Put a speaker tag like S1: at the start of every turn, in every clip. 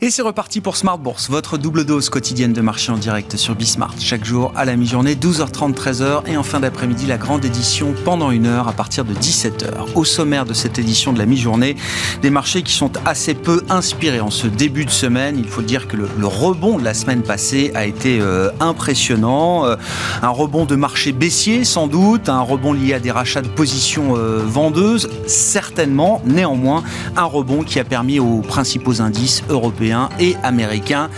S1: Et c'est reparti pour Smart Bourse, votre double dose quotidienne de marché en direct sur Bismart. Chaque jour à la mi-journée, 12h30, 13h et en fin d'après-midi, la grande édition pendant une heure à partir de 17h. Au sommaire de cette édition de la mi-journée, des marchés qui sont assez peu inspirés en ce début de semaine. Il faut dire que le, rebond de la semaine passée a été euh, impressionnant. Euh, un rebond de marché baissier sans doute, un rebond lié à des rachats de positions euh, vendeuses, certainement. Néanmoins, un rebond qui a permis aux principaux indices européens et américains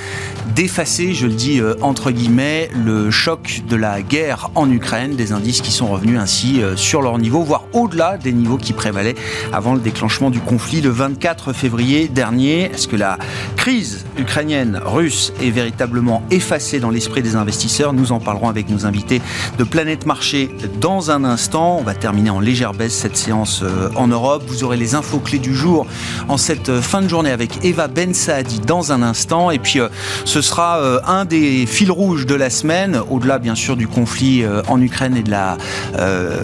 S1: d'effacer, je le dis euh, entre guillemets, le choc de la guerre en Ukraine, des indices qui sont revenus ainsi euh, sur leur niveau, voire au-delà des niveaux qui prévalaient avant le déclenchement du conflit le 24 février dernier. Est-ce que la crise ukrainienne, russe est véritablement effacée dans l'esprit des investisseurs? Nous en parlerons avec nos invités de Planète Marché dans un instant. On va terminer en légère baisse cette séance euh, en Europe. Vous aurez les infos clés du jour en cette fin de journée avec Eva Ben Saadi dans un instant. Et puis, euh, ce sera euh, un des fils rouges de la semaine, au-delà bien sûr du conflit euh, en Ukraine et de la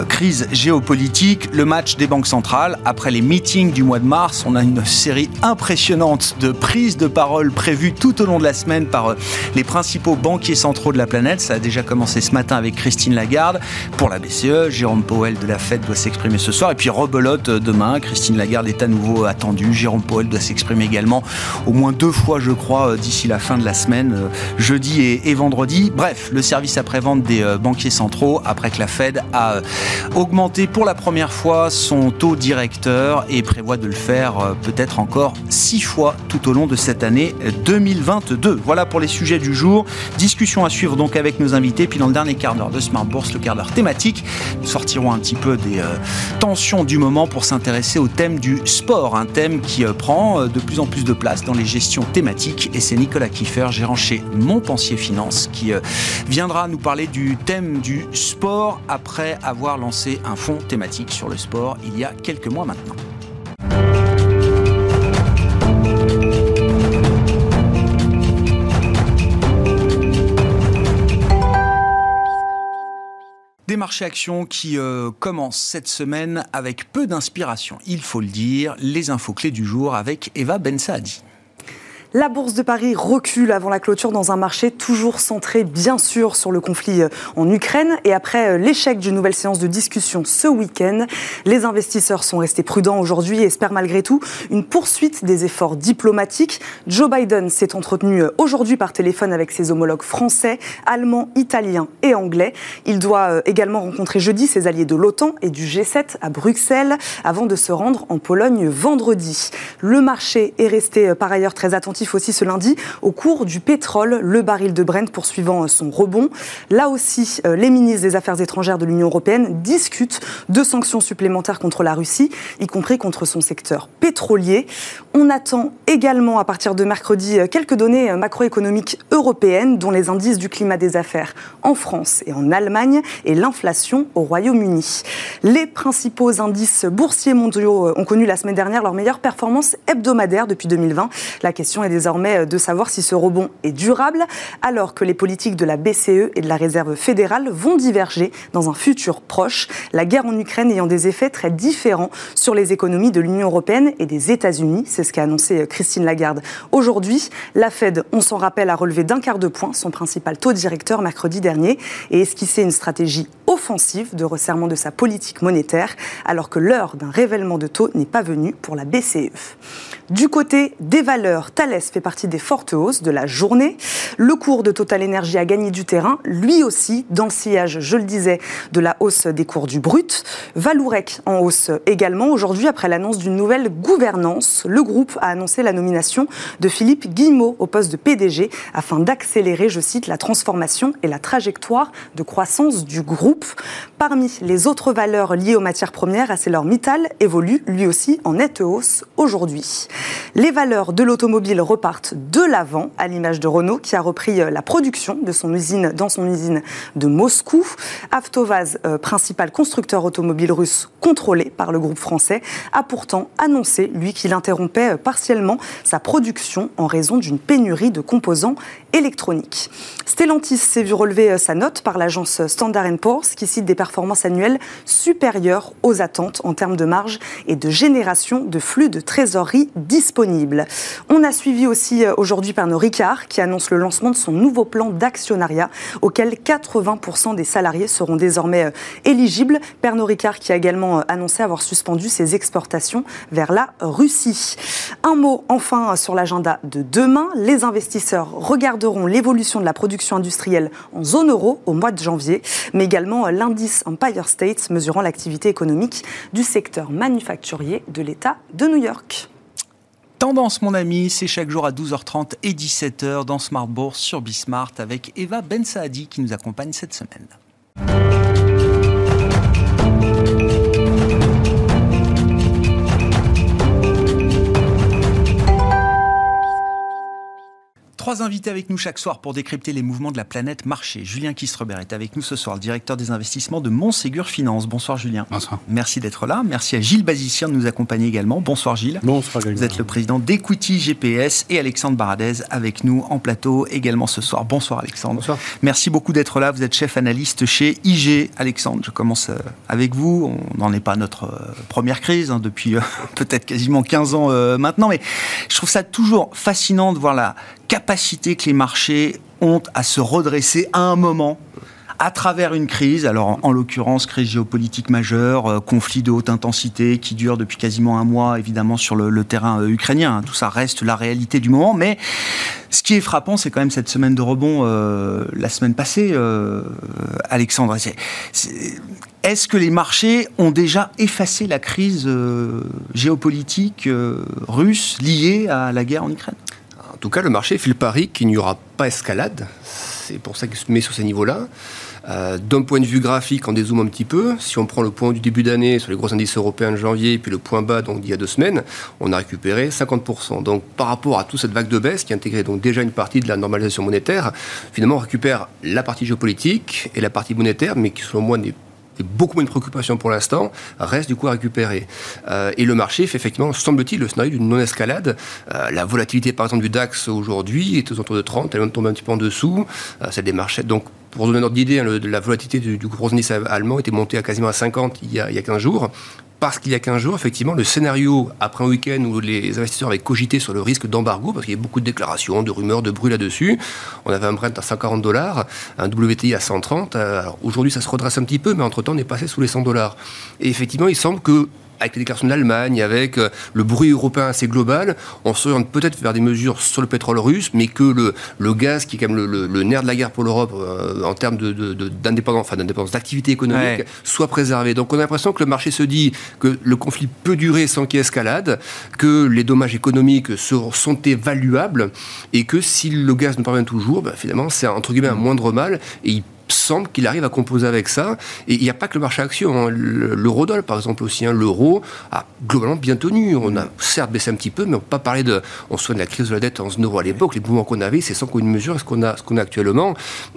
S1: crise géopolitique, le match des banques centrales. Après les meetings du mois de mars, on a une série impressionnante de prises de parole prévues tout au long de la semaine par les principaux banquiers centraux de la planète. Ça a déjà commencé ce matin avec Christine Lagarde pour la BCE. Jérôme Powell de la Fed doit s'exprimer ce soir. Et puis rebelote demain. Christine Lagarde est à nouveau attendue. Jérôme Powell doit s'exprimer également au moins deux fois, je crois, euh, d'ici la fin de la semaine, euh, jeudi et, vendredi. Bref, le service après-vente des euh, banquiers centraux, après que la Fed a augmenté pour la première fois son taux directeur et prévoit de le faire peut-être encore six fois tout au long de cette année 2022. Voilà pour les sujets du jour. Discussion à suivre donc avec nos invités. Puis dans le dernier quart d'heure de Smart Bourse, le quart d'heure thématique, nous sortirons un petit peu des tensions du moment pour s'intéresser au thème du sport, un thème qui prend de plus en plus de place dans les gestions thématique et c'est Nicolas Kiffer, gérant chez Montpensier Finance, qui euh, viendra nous parler du thème du sport après avoir lancé un fonds thématique sur le sport il y a quelques mois maintenant. Des marchés actions qui euh, commencent cette semaine avec peu d'inspiration, il faut le dire. Les infos clés du jour avec Eva Bensaadi.
S2: La bourse de Paris recule avant la clôture dans un marché toujours centré bien sûr sur le conflit euh, en Ukraine. Et après euh, l'échec d'une nouvelle séance de discussion ce week-end, les investisseurs sont restés prudents aujourd'hui et espèrent malgré tout une poursuite des efforts diplomatiques. Joe Biden s'est entretenu euh, aujourd'hui par téléphone avec ses homologues français, allemands, italiens et anglais. Il doit également rencontrer jeudi ses alliés de l'OTAN et du G7 à Bruxelles avant de se rendre en Pologne vendredi. Le marché est resté par ailleurs très attentif aussi ce lundi au cours du pétrole, le baril de Brent poursuivant son rebond. Là aussi, euh, les ministres des Affaires étrangères de l'Union européenne discutent de sanctions supplémentaires contre la Russie, y compris contre son secteur pétrolier. On attend également à partir de mercredi euh, quelques données euh, macroéconomiques européennes, dont les indices du climat des affaires en France et en Allemagne et l'inflation au Royaume-Uni. Les principaux indices boursiers mondiaux ont connu la semaine dernière leur meilleure performance hebdomadaire depuis 2020. La question est désormais euh, de savoir si ce rebond est durable, alors que les politiques de la BCE et de la Réserve fédérale vont diverger dans un futur proche, la guerre en Ukraine ayant des effets très différents sur les économies de l'Union européenne et des États-Unis. C'est ce qu'a annoncé euh, Christine Lagarde aujourd'hui. La Fed, on s'en rappelle, a relevé d'un quart de point son principal taux directeur mercredi dernier et esquissé une stratégie offensive de resserrement de sa politique monétaire, alors que l'heure d'un révèlement de taux n'est pas venue pour la BCE. Du côté des valeurs, Thales fait partie des fortes hausses de la journée. Le cours de Total Energy a gagné du terrain, lui aussi, dans le sillage, je le disais, de la hausse des cours du brut. Valourec en hausse également. Aujourd'hui, après l'annonce d'une nouvelle gouvernance, le groupe a annoncé la nomination de Philippe Guillemot au poste de PDG afin d'accélérer, je cite, la transformation et la trajectoire de croissance du groupe. Parmi les autres valeurs liées aux matières premières, ArcelorMittal évolue lui aussi en nette hausse aujourd'hui. Les valeurs de l'automobile repartent de l'avant, à l'image de Renault, qui a repris euh, la production de son usine dans son usine de Moscou. Avtovaz, euh, principal constructeur automobile russe contrôlé par le groupe français, a pourtant annoncé, lui, qu'il interrompait euh, partiellement sa production en raison d'une pénurie de composants électroniques. Stellantis s'est vu relever sa note par l'agence Standard Poor's qui cite des performances annuelles supérieures aux attentes en termes de marge et de génération de flux de trésorerie On a suivi aussi aujourd'hui Pernod Ricard qui annonce le lancement de son nouveau plan d'actionnariat auquel 80% des salariés seront désormais éligibles. Pernod Ricard qui a également annoncé avoir suspendu ses exportations vers la Russie. Un mot enfin sur l'agenda de demain. Les investisseurs regarderont l'évolution de la production industrielle en zone euro au mois de janvier, mais également l'indice Empire States mesurant l'activité économique du secteur manufacturier de l'État de New York.
S1: Tendance, mon ami, c'est chaque jour à 12h30 et 17h dans Smart Bourse sur Bismart avec Eva Ben Saadi qui nous accompagne cette semaine. Trois invités avec nous chaque soir pour décrypter les mouvements de la planète marché. Julien Kistreber est avec nous ce soir, le directeur des investissements de Montségur Finance. Bonsoir Julien.
S3: Bonsoir.
S1: Merci d'être là. Merci à Gilles Bazicien de nous accompagner également. Bonsoir Gilles.
S3: Bonsoir
S1: Vous êtes le président d'Equity GPS et Alexandre Baradez avec nous en plateau également ce soir. Bonsoir Alexandre.
S3: Bonsoir.
S1: Merci beaucoup d'être là. Vous êtes chef analyste chez IG. Alexandre, je commence euh, avec vous. On n'en est pas à notre euh, première crise hein, depuis euh, peut-être quasiment 15 ans maintenant, mais je trouve ça toujours fascinant de voir la capacité que les marchés ont à se redresser à un moment à travers une crise, alors en, l'occurrence crise géopolitique majeure, euh, conflit de haute intensité qui dure depuis quasiment un mois évidemment sur le, terrain euh, ukrainien. Tout ça reste la réalité du moment, mais ce qui est frappant, c'est quand même cette semaine de rebond euh, la semaine passée, Alexandre. Est-ce que les marchés ont déjà effacé la crise géopolitique russe liée à la guerre en Ukraine?
S3: En tout cas, le marché fait le pari qu'il n'y aura pas escalade. C'est pour ça qu'il se met sur ces niveaux-là. Euh, d'un point de vue graphique, on dézoome un petit peu. Si on prend le point du début d'année sur les gros indices européens de janvier, puis le point bas donc d'il y a deux semaines, on a récupéré 50%. Donc par rapport à toute cette vague de baisse qui intégrait donc déjà une partie de la normalisation monétaire, finalement on récupère la partie géopolitique et la partie monétaire, mais qui selon moi n'est beaucoup moins de préoccupations pour l'instant, reste du coup à récupérer. Euh, et le marché fait effectivement, semble-t-il, le scénario d'une non-escalade. Euh, la volatilité, par exemple, du DAX aujourd'hui est aux alentours de 30, elle est même tombée un petit peu en dessous. Euh, c'est des marchés, donc pour donner notre idée, hein, la volatilité du, gros indice allemand était montée à quasiment à 50 il y a, il y a 15 jours parce qu'il y a 15 jours, effectivement, le scénario, après un week-end où les investisseurs avaient cogité sur le risque d'embargo, parce qu'il y a beaucoup de déclarations, de rumeurs, de bruit là-dessus, on avait un Brent à 140 dollars, un WTI à 130. Alors aujourd'hui, ça se redresse un petit peu, mais entre-temps, on est passé sous les 100 dollars. Et effectivement, il semble que avec les déclarations de l'Allemagne, avec euh, le bruit européen assez global, on s'oriente peut-être vers des mesures sur le pétrole russe, mais que le, le gaz, qui est quand même le, nerf de la guerre pour l'Europe euh, en termes d'indépendance, de, enfin d'indépendance d'activité économique, soit préservé. Donc on a l'impression que le marché se dit que le conflit peut durer sans qu'il y ait escalade, que les dommages économiques sont, sont évaluables, et que si le gaz ne parvient toujours, ben, finalement c'est entre guillemets un moindre mal, et il semble qu'il arrive à composer avec ça. Et il n'y a pas que le marché action. Hein. L'eurodoll, par exemple, aussi. Hein. L'euro a globalement bien tenu. On a certes baissé un petit peu, mais on peut pas parler de. On de la crise de la dette en euro à l'époque. Les mouvements qu'on avait, c'est sans qu'une mesure ce qu'on a, ce qu'on a actuellement.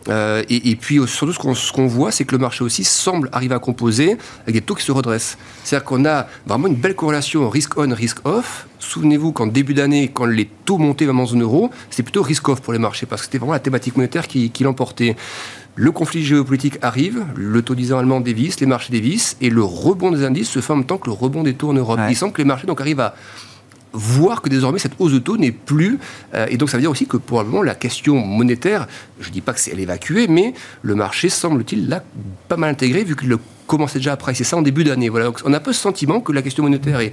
S3: Euh, et, puis, surtout, ce qu'on voit, c'est que le marché aussi semble arriver à composer avec des taux qui se redressent. C'est-à-dire qu'on a vraiment une belle corrélation risk-on, risk-off. Souvenez-vous qu'en début d'année, quand les taux montaient vraiment en zone euro, c'était plutôt risk-off pour les marchés parce que c'était vraiment la thématique monétaire qui l'emportait. Le conflit géopolitique arrive, le taux disant allemand dévisse, les marchés dévissent, et le rebond des indices se fait en même temps que le rebond des taux en Europe. Il semble que les marchés donc arrivent à voir que désormais cette hausse de taux n'est plus. Euh, et donc ça veut dire aussi que probablement la question monétaire, je ne dis pas que c'est évacuée, mais le marché semble-t-il là pas mal intégré vu qu'il le commençait déjà à apprécier ça en début d'année. Voilà. On a un peu ce sentiment que la question monétaire est,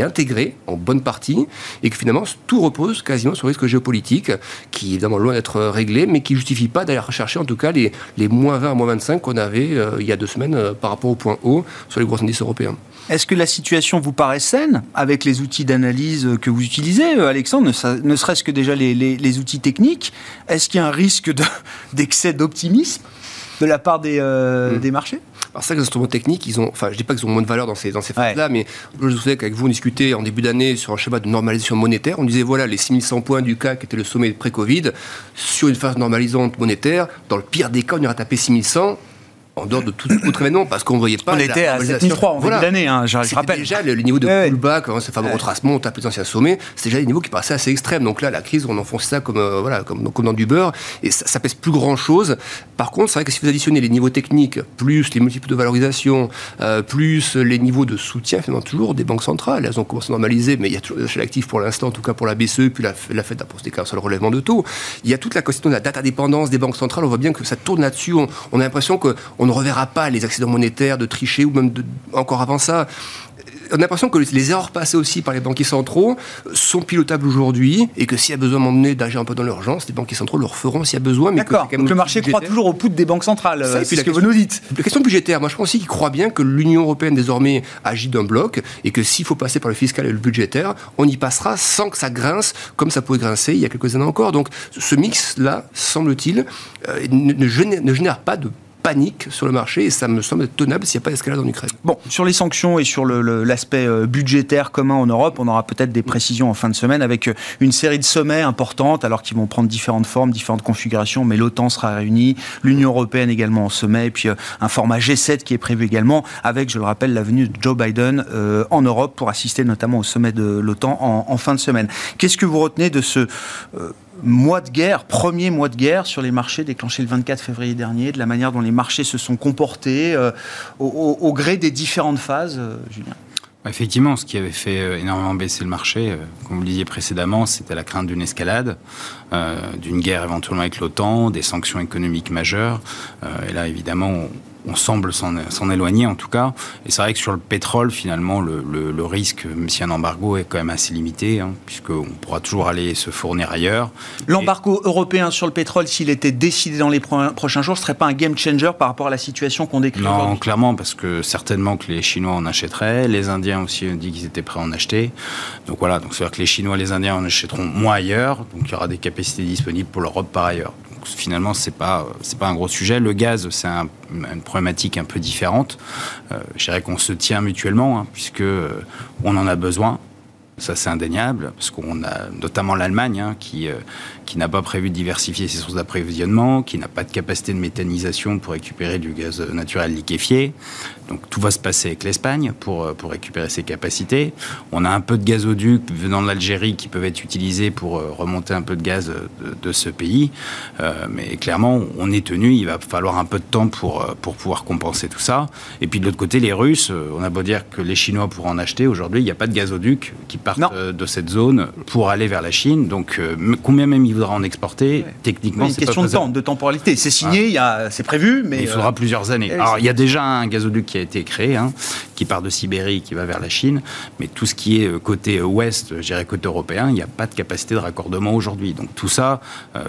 S3: intégrée en bonne partie et que finalement tout repose quasiment sur le risque géopolitique qui est évidemment loin d'être réglé mais qui ne justifie pas d'aller rechercher en tout cas les, moins 20 à moins 25 qu'on avait euh, il y a deux semaines euh, par rapport au point haut sur les gros indices européens.
S1: Est-ce que la situation vous paraît saine avec les outils d'analyse que vous utilisez, euh, Alexandre, ne serait-ce que déjà les outils techniques? Est-ce qu'il y a un risque d'excès d'optimisme? De la part des, hmm. des marchés
S3: alors ça, les instruments techniques, ils ont, enfin, je dis pas qu'ils ont moins de valeur dans ces, dans ces phases-là, mais je vous souviens qu'avec vous, on discutait en début d'année sur un schéma de normalisation monétaire. On disait, voilà, les 6100 points du CAC qui était le sommet pré-Covid, sur une phase normalisante monétaire, dans le pire des cas, on ira taper 6100 en dehors de tout autre événement, parce qu'on ne voyait pas.
S1: On était à 7003 en voilà. d'année, hein, je, rappelle.
S3: déjà le, niveau de ouais, pullback, hein, ce fameux retracement, on tape les anciens sommets, c'est déjà des niveaux qui paraissaient assez extrêmes. Donc là, la crise, on enfonce ça comme, euh, voilà, comme, comme, dans du beurre, et ça, ça pèse plus grand chose. Par contre, c'est vrai que si vous additionnez les niveaux techniques, plus les multiples de valorisation, euh, plus les niveaux de soutien, finalement, toujours des banques centrales, elles ont commencé à normaliser, mais il y a toujours des achats actifs pour l'instant, en tout cas pour la BCE, puis la, la Fed a posté sur le relèvement de taux. Il y a toute la question de la data dépendance des banques centrales, on voit bien que ça tourne là-dessus. On, on, a l'impression qu'on ne reverra pas les accidents monétaires, de tricher, ou même de, encore avant ça on a l'impression que les erreurs passées aussi par les banquiers centraux sont pilotables aujourd'hui et que s'il y a besoin d'emmener d'agir un peu dans l'urgence, les banquiers centraux le referont s'il y a besoin.
S1: D'accord. Donc le marché croit toujours au pouls des banques centrales. C'est ce que vous nous dites.
S3: La question budgétaire, moi je pense aussi qu'il croit bien que l'Union européenne désormais agit d'un bloc et que s'il faut passer par le fiscal et le budgétaire, on y passera sans que ça grince comme ça pouvait grincer il y a quelques années encore. Donc ce mix-là, semble-t-il, euh, ne, ne génère pas de panique sur le marché et ça me semble tenable s'il n'y a pas d'escalade en Ukraine.
S1: Bon, sur les sanctions et sur l'aspect euh, budgétaire commun en Europe, on aura peut-être des précisions en fin de semaine avec euh, une série de sommets importantes, alors qu'ils vont prendre différentes formes, différentes configurations, mais l'OTAN sera réunie, l'Union européenne également en sommet, et puis euh, un format G7 qui est prévu également, avec, je le rappelle, la venue de Joe Biden en Europe pour assister notamment au sommet de l'OTAN en, en, fin de semaine. Qu'est-ce que vous retenez de ce mois de guerre, premier mois de guerre sur les marchés déclenché le 24 février dernier, de la manière dont les marchés se sont comportés euh, au, gré des différentes phases, euh, Julien
S4: Effectivement, ce qui avait fait euh, énormément baisser le marché, comme vous le disiez précédemment, c'était la crainte d'une escalade, d'une guerre éventuellement avec l'OTAN, des sanctions économiques majeures. et là, évidemment, semble s'en éloigner en tout cas. Et c'est vrai que sur le pétrole, finalement, le, risque, même si un embargo est quand même assez limité, hein, puisqu'on pourra toujours aller se fournir ailleurs.
S1: L'embargo européen sur le pétrole, s'il était décidé dans les prochains jours, ne serait pas un game changer par rapport à la situation qu'on décrit
S4: Non, clairement, parce que certainement que les Chinois en achèteraient, les Indiens aussi ont dit qu'ils étaient prêts à en acheter. Donc voilà, donc c'est-à-dire que les Chinois et les Indiens en achèteront moins ailleurs, donc il y aura des capacités disponibles pour l'Europe par ailleurs finalement, c'est pas pas un gros sujet. Le gaz, c'est une problématique un peu différente. Euh, je dirais qu'on se tient mutuellement, hein, puisque euh, en a besoin. Ça, c'est indéniable, parce qu'on a notamment l'Allemagne hein, qui, euh, qui n'a pas prévu de diversifier ses sources d'approvisionnement, qui n'a pas de capacité de méthanisation pour récupérer du gaz naturel liquéfié. Donc tout va se passer avec l'Espagne pour, euh, pour récupérer ses capacités. On a un peu de gazoducs venant de l'Algérie qui peuvent être utilisés pour euh, remonter un peu de gaz de, ce pays. mais clairement, on est tenu, il va falloir un peu de temps pour, pour pouvoir compenser tout ça. Et puis de l'autre côté, les Russes, on a beau dire que les Chinois pourront en acheter, aujourd'hui, il n'y a pas de gazoduc qui partent euh, de cette zone pour aller vers la Chine. Donc, euh, combien même il voudra en exporter Techniquement,
S1: c'est une question de temps, de temporalité. C'est signé, ah. c'est prévu, mais
S4: il faudra euh, plusieurs années. Alors, il y a déjà un gazoduc qui a été créé, hein, qui part de Sibérie, qui va vers la Chine, mais tout ce qui est côté ouest, je dirais côté européen, il n'y a pas de capacité de raccordement aujourd'hui. Donc, tout ça,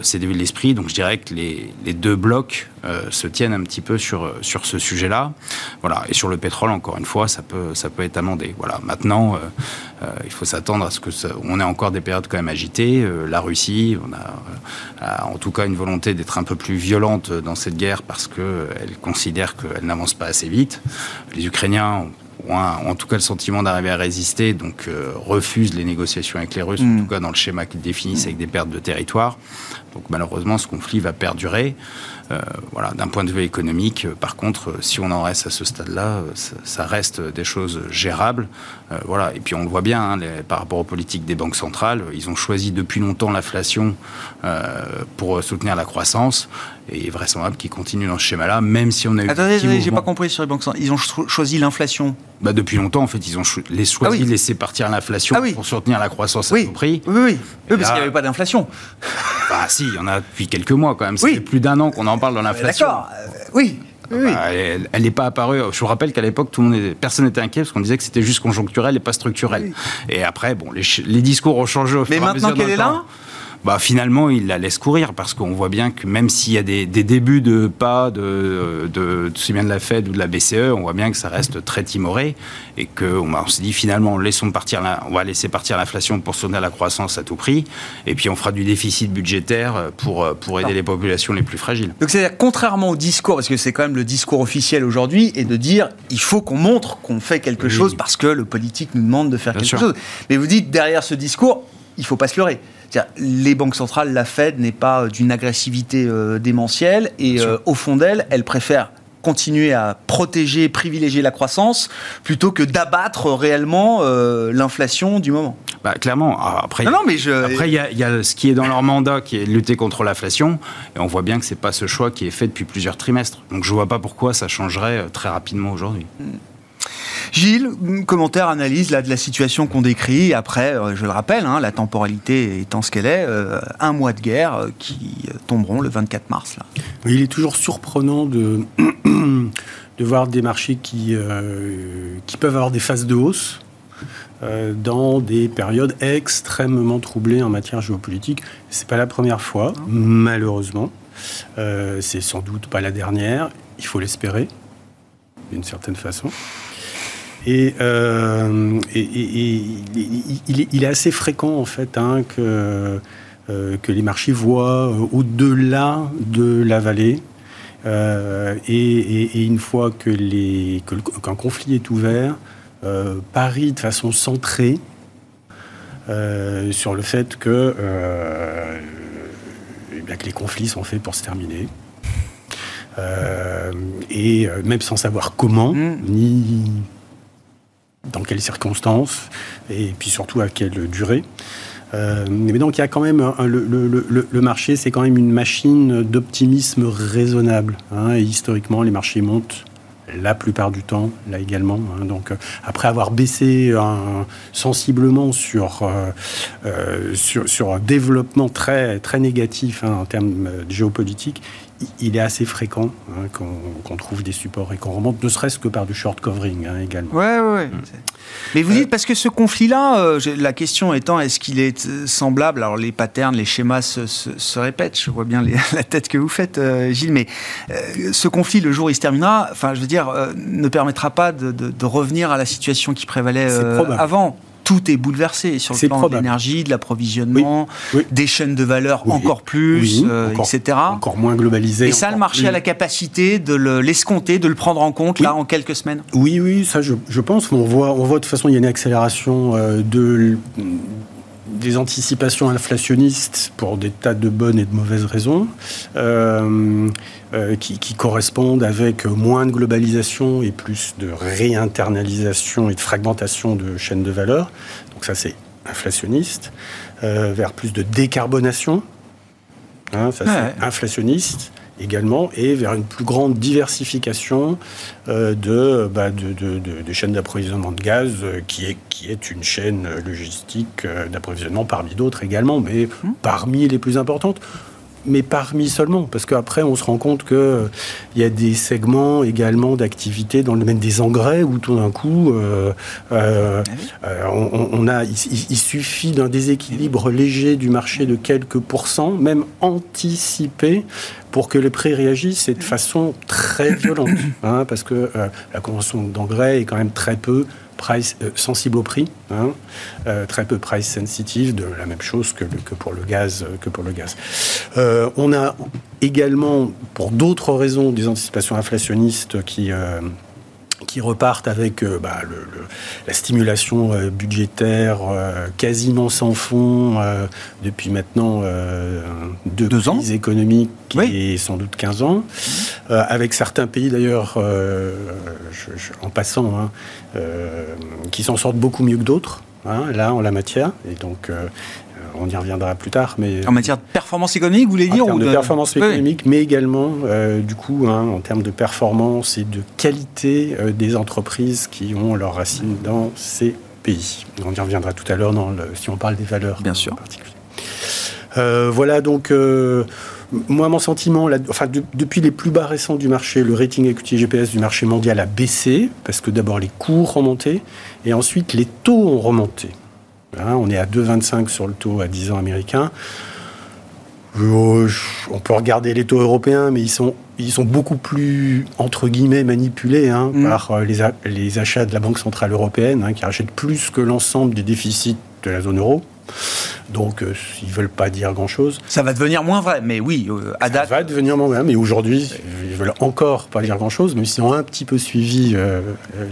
S4: c'est de l'esprit. Donc, je dirais que les, les deux blocs se tiennent un petit peu sur sur ce sujet-là. Voilà. Et sur le pétrole, encore une fois, ça peut ça peut être amendé. Voilà. Maintenant, il faut s'attendre parce que on a encore des périodes quand même agitées. Euh, la Russie, on euh, a, en tout cas une volonté d'être un peu plus violente dans cette guerre parce qu'elle considère qu'elle n'avance pas assez vite. Les Ukrainiens ont en tout cas le sentiment d'arriver à résister, donc euh, refusent les négociations avec les Russes, en mm. tout cas dans le schéma qu'ils définissent avec des pertes de territoire. Donc malheureusement, ce conflit va perdurer. Euh, voilà, d'un point de vue économique, euh, par contre, euh, si on en reste à ce stade-là, ça, reste des choses gérables. voilà. Et puis on le voit bien, hein, par rapport aux politiques des banques centrales, ils ont choisi depuis longtemps l'inflation pour soutenir la croissance. Et il est vraisemblable qu'ils continuent dans ce schéma-là, même si on a eu.
S1: Attendez, j'ai pas compris sur les banques centrales. Ils ont choisi l'inflation
S4: bah, Depuis longtemps, en fait, ils ont les choisi de ah laisser partir l'inflation ah pour soutenir la croissance
S1: à
S4: tout prix.
S1: Oui, oui, oui. parce qu'il n'y avait pas d'inflation.
S4: Bah si, il y en a depuis quelques mois quand même. Ça fait plus d'un an qu'on en parle dans l'inflation.
S1: D'accord, euh, oui. Oui.
S4: Bah, elle n'est pas apparue. Je vous rappelle qu'à l'époque, tout le monde, personne n'était inquiet parce qu'on disait que c'était juste conjoncturel et pas structurel. Et après, bon, les, les, discours ont changé au
S1: fur et à mesure. Mais maintenant qu'elle est là,
S4: bah, finalement, il la laisse courir parce qu'on voit bien que même s'il y a des, débuts de pas de, de, de, bien de la Fed ou de la BCE, on voit bien que ça reste très timoré et qu'on on s'est dit finalement, laissons partir on va laisser partir l'inflation pour soutenir la croissance à tout prix et puis on fera du déficit budgétaire pour, pour aider les populations les plus fragiles.
S1: Donc c'est contrairement au discours, parce que c'est quand même le discours officiel aujourd'hui, et de dire il faut qu'on montre qu'on fait quelque chose parce que le politique nous demande de faire quelque chose. Mais vous dites derrière ce discours, il faut pas se leurrer les banques centrales, la Fed n'est pas d'une agressivité euh, démentielle et euh, au fond d'elle, elle préfère continuer à protéger, privilégier la croissance, plutôt que d'abattre réellement euh, l'inflation du moment.
S4: Bah, clairement. Ah, après,
S1: non, mais je...
S4: après, il y, a ce qui est dans leur mandat, qui est de lutter contre l'inflation, et on voit bien que c'est pas ce choix qui est fait depuis plusieurs trimestres. Donc, je vois pas pourquoi ça changerait euh, très rapidement aujourd'hui. Hmm.
S1: Gilles, commentaire, analyse là, de la situation qu'on décrit. Après, euh, je le rappelle, hein, la temporalité étant ce qu'elle est, euh, un mois de guerre euh, qui tomberont le 24 mars. Là.
S5: il est toujours surprenant de, de voir des marchés qui, qui peuvent avoir des phases de hausse. dans des périodes extrêmement troublées en matière géopolitique. C'est pas la première fois, malheureusement. c'est sans doute pas la dernière. Il faut l'espérer, d'une certaine façon. Et, euh, il, est, assez fréquent en fait hein, que, euh, que les marchés voient euh, au-delà de la vallée. et, une fois que qu'un conflit est ouvert, Paris de façon centrée sur le fait que, eh que les conflits sont faits pour se terminer. et même sans savoir comment, mmh. ni dans quelles circonstances, et puis surtout à quelle durée. Euh, mais donc il y a quand même le, marché, c'est quand même une machine d'optimisme raisonnable. Hein, et historiquement, les marchés montent la plupart du temps, là également. Hein. donc, euh, après avoir baissé sensiblement sur, euh, sur, sur, un développement très, très négatif hein, en termes géopolitiques, il est assez fréquent hein, qu'on trouve des supports et qu'on remonte, ne serait-ce que par du short covering hein, également.
S1: Ouais, ouais. Mm. Mais vous dites, parce que ce conflit-là, euh, la question étant, est-ce qu'il est euh, semblable Alors, les patterns, les schémas se, répètent. Je vois bien la tête que vous faites, euh, Gilles. Mais ce conflit, le jour où il se terminera, enfin, je veux dire, ne permettra pas de, de, revenir à la situation qui prévalait avant tout est bouleversé sur le plan de l'énergie, de l'approvisionnement, des chaînes de valeur encore plus, euh, etc.
S5: Encore moins globalisé.
S1: Et ça, le marché a la capacité de l'escompter, de le prendre en compte là en quelques semaines?
S5: Oui, oui, ça je, pense. On voit, on voit de toute façon il y a une accélération euh, de des anticipations inflationnistes pour des tas de bonnes et de mauvaises raisons, euh, euh, qui, correspondent avec moins de globalisation et plus de réinternalisation et de fragmentation de chaînes de valeur. Donc ça, c'est inflationniste, euh, vers plus de décarbonation. Hein, ça, c'est inflationniste également, et vers une plus grande diversification euh, de, bah, de, de, chaînes d'approvisionnement de gaz, euh, qui, est, qui est une chaîne logistique euh, d'approvisionnement parmi d'autres également, mais mmh. parmi les plus importantes mais parmi seulement, parce qu'après on se rend compte qu'il euh, y a des segments également d'activité dans le domaine des engrais où tout d'un coup, euh, euh, ah on, a, il, suffit d'un déséquilibre léger du marché de quelques pourcents, même anticipé, pour que les prix réagissent de façon très violente, hein, parce que la consommation d'engrais est quand même très peu price, euh, sensible au prix, hein, euh, très peu price sensitive, de la même chose que, que pour le gaz. Que pour le gaz. Euh, on a également, pour d'autres raisons, des anticipations inflationnistes qui qui repartent avec bah, le, la stimulation budgétaire quasiment sans fond depuis maintenant deux, deux ans économiques et sans doute 15 ans, avec certains pays d'ailleurs, en passant, hein, euh, qui s'en sortent beaucoup mieux que d'autres, hein, là, en la matière. Et donc, euh, on y reviendra plus tard. Mais
S1: en matière de performance économique, vous voulez dire
S5: En termes de, performance économique, mais également, euh, du coup, hein, en termes de performance et de qualité des entreprises qui ont leurs racines dans ces pays. On y reviendra tout à l'heure si on parle des valeurs
S1: Bien sûr.
S5: en particulier. voilà donc moi, mon sentiment, enfin, depuis les plus bas récents du marché, le rating equity GPS du marché mondial a baissé, parce que d'abord les cours ont monté, et ensuite les taux ont remonté. Hein, on est à 2,25 sur le taux à 10 ans américain. Euh, on peut regarder les taux européens, mais ils sont, ils sont beaucoup plus, entre guillemets, manipulés hein, mm. par euh, les, les, achats de la Banque Centrale Européenne, hein, qui rachètent plus que l'ensemble des déficits de la zone euro. Donc, euh, ils ne veulent pas dire grand-chose.
S1: Ça va devenir moins vrai, mais oui, euh, à date...
S5: Ça va devenir moins vrai, mais aujourd'hui, ils veulent encore pas dire grand-chose, mais ils ont un petit peu suivi euh,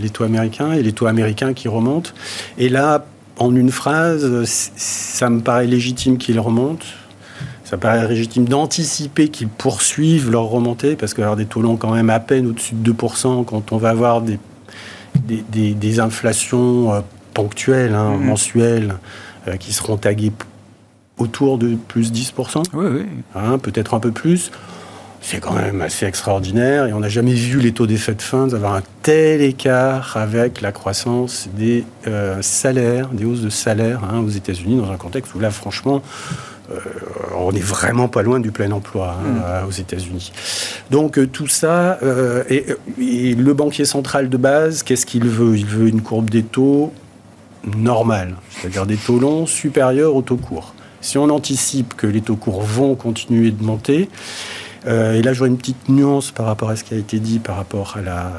S5: les taux américains et les taux américains qui remontent. Et là, en une phrase, ça me paraît légitime qu'ils remontent. ça paraît légitime d'anticiper qu'ils poursuivent leur remontée, parce qu'avoir des taux longs quand même à peine au-dessus de 2%, quand on va avoir des, des, inflations euh, ponctuelles, hein, mhm. mensuelles, euh, qui seront taguées autour de plus 10%, oui, oui. Hein, peut-être un peu plus, c'est quand même assez extraordinaire et on n'a jamais vu les taux d'effet de funds avoir un tel écart avec la croissance des euh, salaires, des hausses de salaires hein, aux États-Unis dans un contexte où là, franchement, euh, on n'est vraiment pas loin du plein emploi hein, mm. aux États-Unis. Donc euh, tout ça, et, le banquier central de base, qu'est-ce qu'il veut? Il veut une courbe des taux normale, c'est-à-dire des taux longs supérieurs aux taux courts. Si on anticipe que les taux courts vont continuer de monter, euh, et là, j'aurais une petite nuance par rapport à ce qui a été dit, par rapport à, la,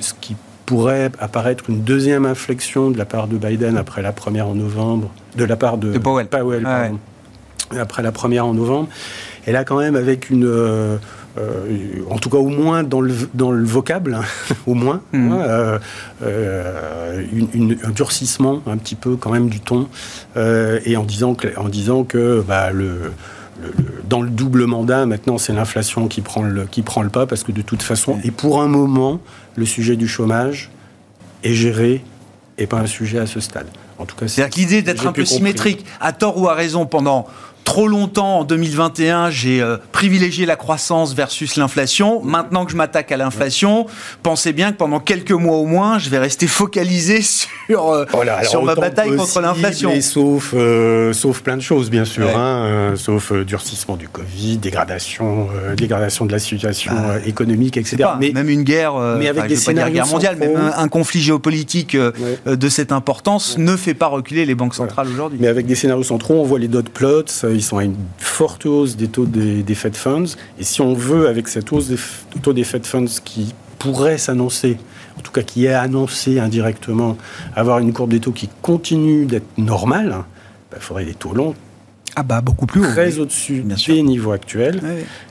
S5: ce qui pourrait apparaître une deuxième inflexion de la part de Biden après la première en novembre, de la part de,
S1: Powell,
S5: après la première en novembre. Et là, quand même, avec une. Euh, euh, en tout cas, au moins dans le, dans le vocable, au moins, mmh. hein, un durcissement un petit peu quand même du ton, et en disant que, en disant que bah, le, dans le double mandat, maintenant, c'est l'inflation qui, prend le, qui prend le pas, parce que de toute façon, et pour un moment, le sujet du chômage est géré et pas un sujet à ce stade.
S1: En tout cas, c'est l'idée d'être un peu symétrique, à tort ou à raison, pendant trop longtemps en 2021, j'ai euh, privilégié la croissance versus l'inflation. Maintenant que je m'attaque à l'inflation, pensez bien que pendant quelques mois au moins, je vais rester focalisé sur, euh, sur ma bataille contre l'inflation.
S5: Sauf, euh, sauf plein de choses, bien sûr. Hein, sauf durcissement du Covid, dégradation, dégradation de la situation ah. économique, etc.
S1: mais, même une guerre, mais avec des scénarios guerre mondiale, même un, conflit géopolitique de cette importance ne fait pas reculer les banques centrales aujourd'hui.
S5: Mais avec des scénarios centraux, on voit les dot plots, ils sont à une forte hausse des taux des, Fed Funds. Et si on veut, avec cette hausse des taux des Fed Funds qui pourrait s'annoncer, en tout cas qui est annoncé indirectement, avoir une courbe des taux qui continue d'être normale, il bah, faudrait des taux longs
S1: ah bah, beaucoup plus
S5: très au-dessus des niveaux actuels,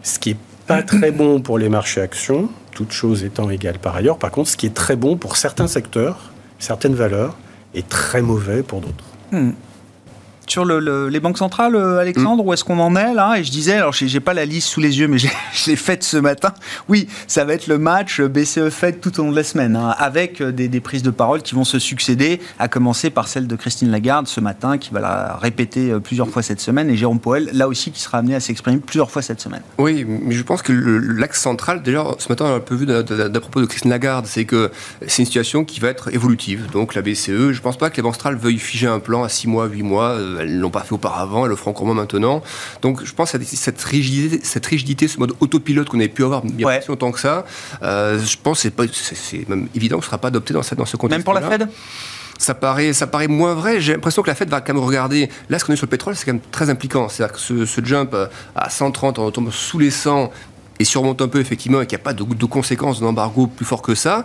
S5: ce qui est pas très bon pour les marchés actions, toutes choses étant égales par ailleurs. Par contre, ce qui est très bon pour certains secteurs, certaines valeurs, est très mauvais pour d'autres. Hmm
S1: sur les banques centrales, euh, Alexandre, mm. où est-ce qu'on en est là? Et je disais, alors j'ai pas la liste sous les yeux, mais je l'ai faite ce matin. Oui, ça va être le match BCE Fed tout au long de la semaine, hein, avec euh, des, prises de parole qui vont se succéder, à commencer par celle de Christine Lagarde ce matin, qui va la répéter euh, plusieurs fois cette semaine, et Jérôme Powell, là aussi, qui sera amené à s'exprimer plusieurs fois cette semaine.
S3: Oui, mais je pense que l'axe central, d'ailleurs, ce matin, on a un peu vu d'à propos de Christine Lagarde, c'est que c'est une situation qui va être évolutive. Donc la BCE, je pense pas que les banques centrales veuillent figer un plan à 6 mois, 8 mois elles ne l'ont pas fait auparavant, elles le feront encore moins maintenant. Donc je pense à cette rigidité, cette rigidité ce mode autopilote qu'on avait pu avoir bien ouais. longtemps que ça. Euh, je pense que c'est même évident que ce ne sera pas adopté dans, dans ce contexte.
S1: Même pour la Fed?
S3: Ça paraît, ça paraît moins vrai. J'ai l'impression que la Fed va quand même regarder. Là, ce qu'on est sur le pétrole, c'est quand même très impliquant. C'est-à-dire que ce, ce, jump à 130, on tombe sous les 100 et surmonte un peu effectivement et qu'il n'y a pas de, de conséquences d'embargo plus fort que ça,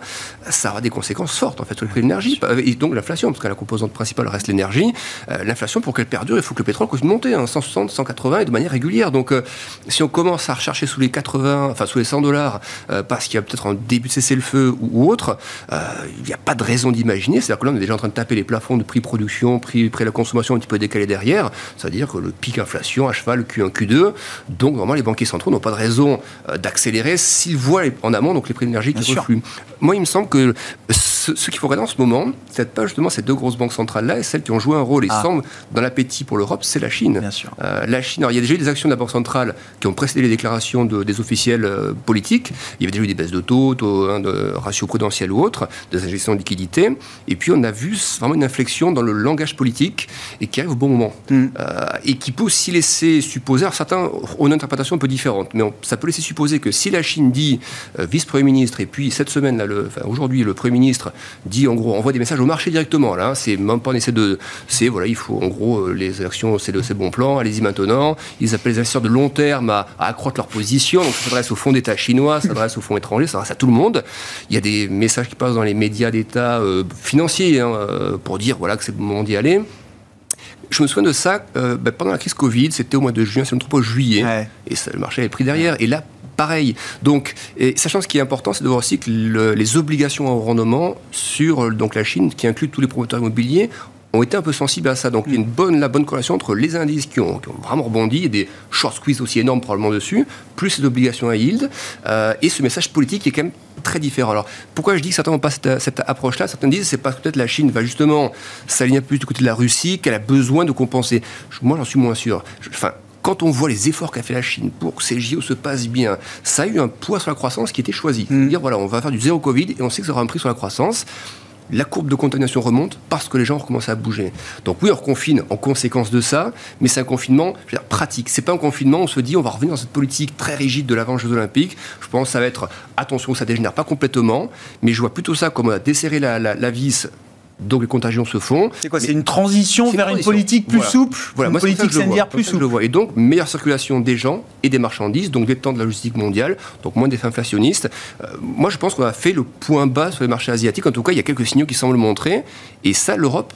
S3: ça aura des conséquences fortes en fait sur le prix de l'énergie et donc l'inflation parce que la composante principale reste l'énergie. Euh, l'inflation pour qu'elle perdure, il faut que le pétrole continue de monter, hein, 160, 180 et de manière régulière. Donc euh, si on commence à rechercher sous les 80, enfin sous les 100 dollars euh, parce qu'il y a peut-être un début de cessez-le-feu ou, autre, il n'y a pas de raison d'imaginer. C'est-à-dire que là on est déjà en train de taper les plafonds de prix production, prix, prix de la consommation un petit peu décalé derrière. C'est-à-dire que le pic inflation à cheval, Q1, Q2. Donc normalement les banquiers centraux n'ont pas de raison d'accélérer s'ils voient en amont donc les prix de l'énergie qui refluent. Moi, il me semble que ce, qu'il faut regarder en ce moment, c'est pas justement ces deux grosses banques centrales-là et celles qui ont joué un rôle et ah. semblent dans l'appétit pour l'Europe, c'est la Chine.
S1: Bien sûr.
S3: Euh, la Chine, alors, il y a déjà eu des actions de la Banque centrale qui ont précédé les déclarations de, des officiels euh, politiques. Il y avait déjà eu des baisses de taux, hein, de ratios prudentiels ou autres, des injections de liquidités. Et puis, on a vu vraiment une inflexion dans le langage politique et qui arrive au bon moment. Hmm. Euh, et qui peut aussi laisser supposer, alors certains ont une interprétation un peu différente, mais ça peut laisser supposer que si la Chine dit vice-premier ministre, et puis cette semaine, là, enfin, aujourd'hui, le Premier ministre dit, en gros, envoie des messages au marché directement. Là, c'est même pas un essai de. C'est, voilà, il faut, en gros, euh, les actions, c'est le, bon plan, allez-y maintenant. Ils appellent les investisseurs de long terme à, accroître leur position. Donc, ça s'adresse au fonds d'État chinois, ça s'adresse aux fonds étrangers, ça s'adresse à tout le monde. Il y a des messages qui passent dans les médias d'État euh, financiers hein, euh, pour dire, voilà, que c'est le moment d'y aller je me souviens de ça ben, pendant la crise Covid, c'était au mois de juin, c'est trop juillet, et ça, le marché avait pris derrière. Et là, pareil. Donc, et sachant ce qui est important, c'est de voir aussi que les obligations en rendement sur donc la Chine, qui inclut tous les promoteurs immobiliers, ont été un peu sensibles à ça. Donc il y a une bonne, la bonne corrélation entre les indices qui ont, vraiment rebondi et des short squeeze aussi énormes probablement dessus, plus les obligations à yield, euh, et ce message politique qui est quand même très différent. Alors pourquoi je dis que certains n'ont pas cette, approche-là? Certains disent c'est parce que peut-être la Chine va justement s'aligner plus du côté de la Russie, qu'elle a besoin de compenser. Moi j'en suis moins sûr. Enfin, quand on voit les efforts qu'a fait la Chine pour que ces JO se passent bien, ça a eu un poids sur la croissance qui était choisi. Mm. Dire voilà, on va faire du zéro Covid et on sait que ça aura un prix sur la croissance la courbe de contamination remonte parce que les gens ont recommencé à bouger. Donc oui, on reconfine en conséquence de ça, mais c'est un confinement je veux dire, pratique. C'est pas un confinement, on se dit on va revenir dans cette politique très rigide de l'avant-Jeux Olympiques. Je pense que ça va être attention, ça dégénère pas complètement, mais je vois plutôt ça comme desserrer la, la, la vis donc les contagions se font.
S1: C'est quoi C'est une transition vers une, politique plus souple,
S3: voilà. une politique sanitaire plus souple. Et donc meilleure circulation des gens et des marchandises, donc des temps de la logistique mondiale, donc moins d'effets inflationnistes. Euh, moi je pense qu'on a fait le point bas sur les marchés asiatiques. En tout cas, il y a quelques signaux qui semblent le montrer. Et ça, l'Europe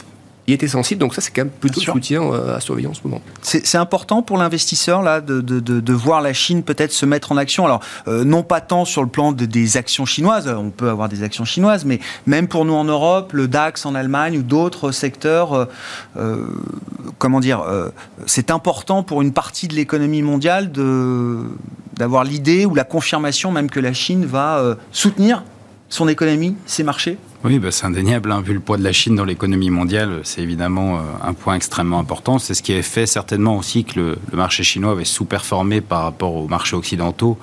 S3: il était sensible. Donc ça, c'est quand même plutôt le soutien euh, à surveiller en ce moment.
S1: C'est important pour l'investisseur là de, de, de, voir la Chine peut-être se mettre en action. Alors euh, non pas tant sur le plan des actions chinoises, on peut avoir des actions chinoises, mais même pour nous en Europe, le DAX en Allemagne ou d'autres secteurs, euh, comment dire, c'est important pour une partie de l'économie mondiale de d'avoir l'idée ou la confirmation même que la Chine va soutenir son économie, ses marchés
S4: oui, bah, c'est indéniable. Hein. Vu le poids de la Chine dans l'économie mondiale, c'est évidemment euh, un point extrêmement important. C'est ce qui avait fait certainement aussi que le, marché chinois avait sous-performé par rapport aux marchés occidentaux,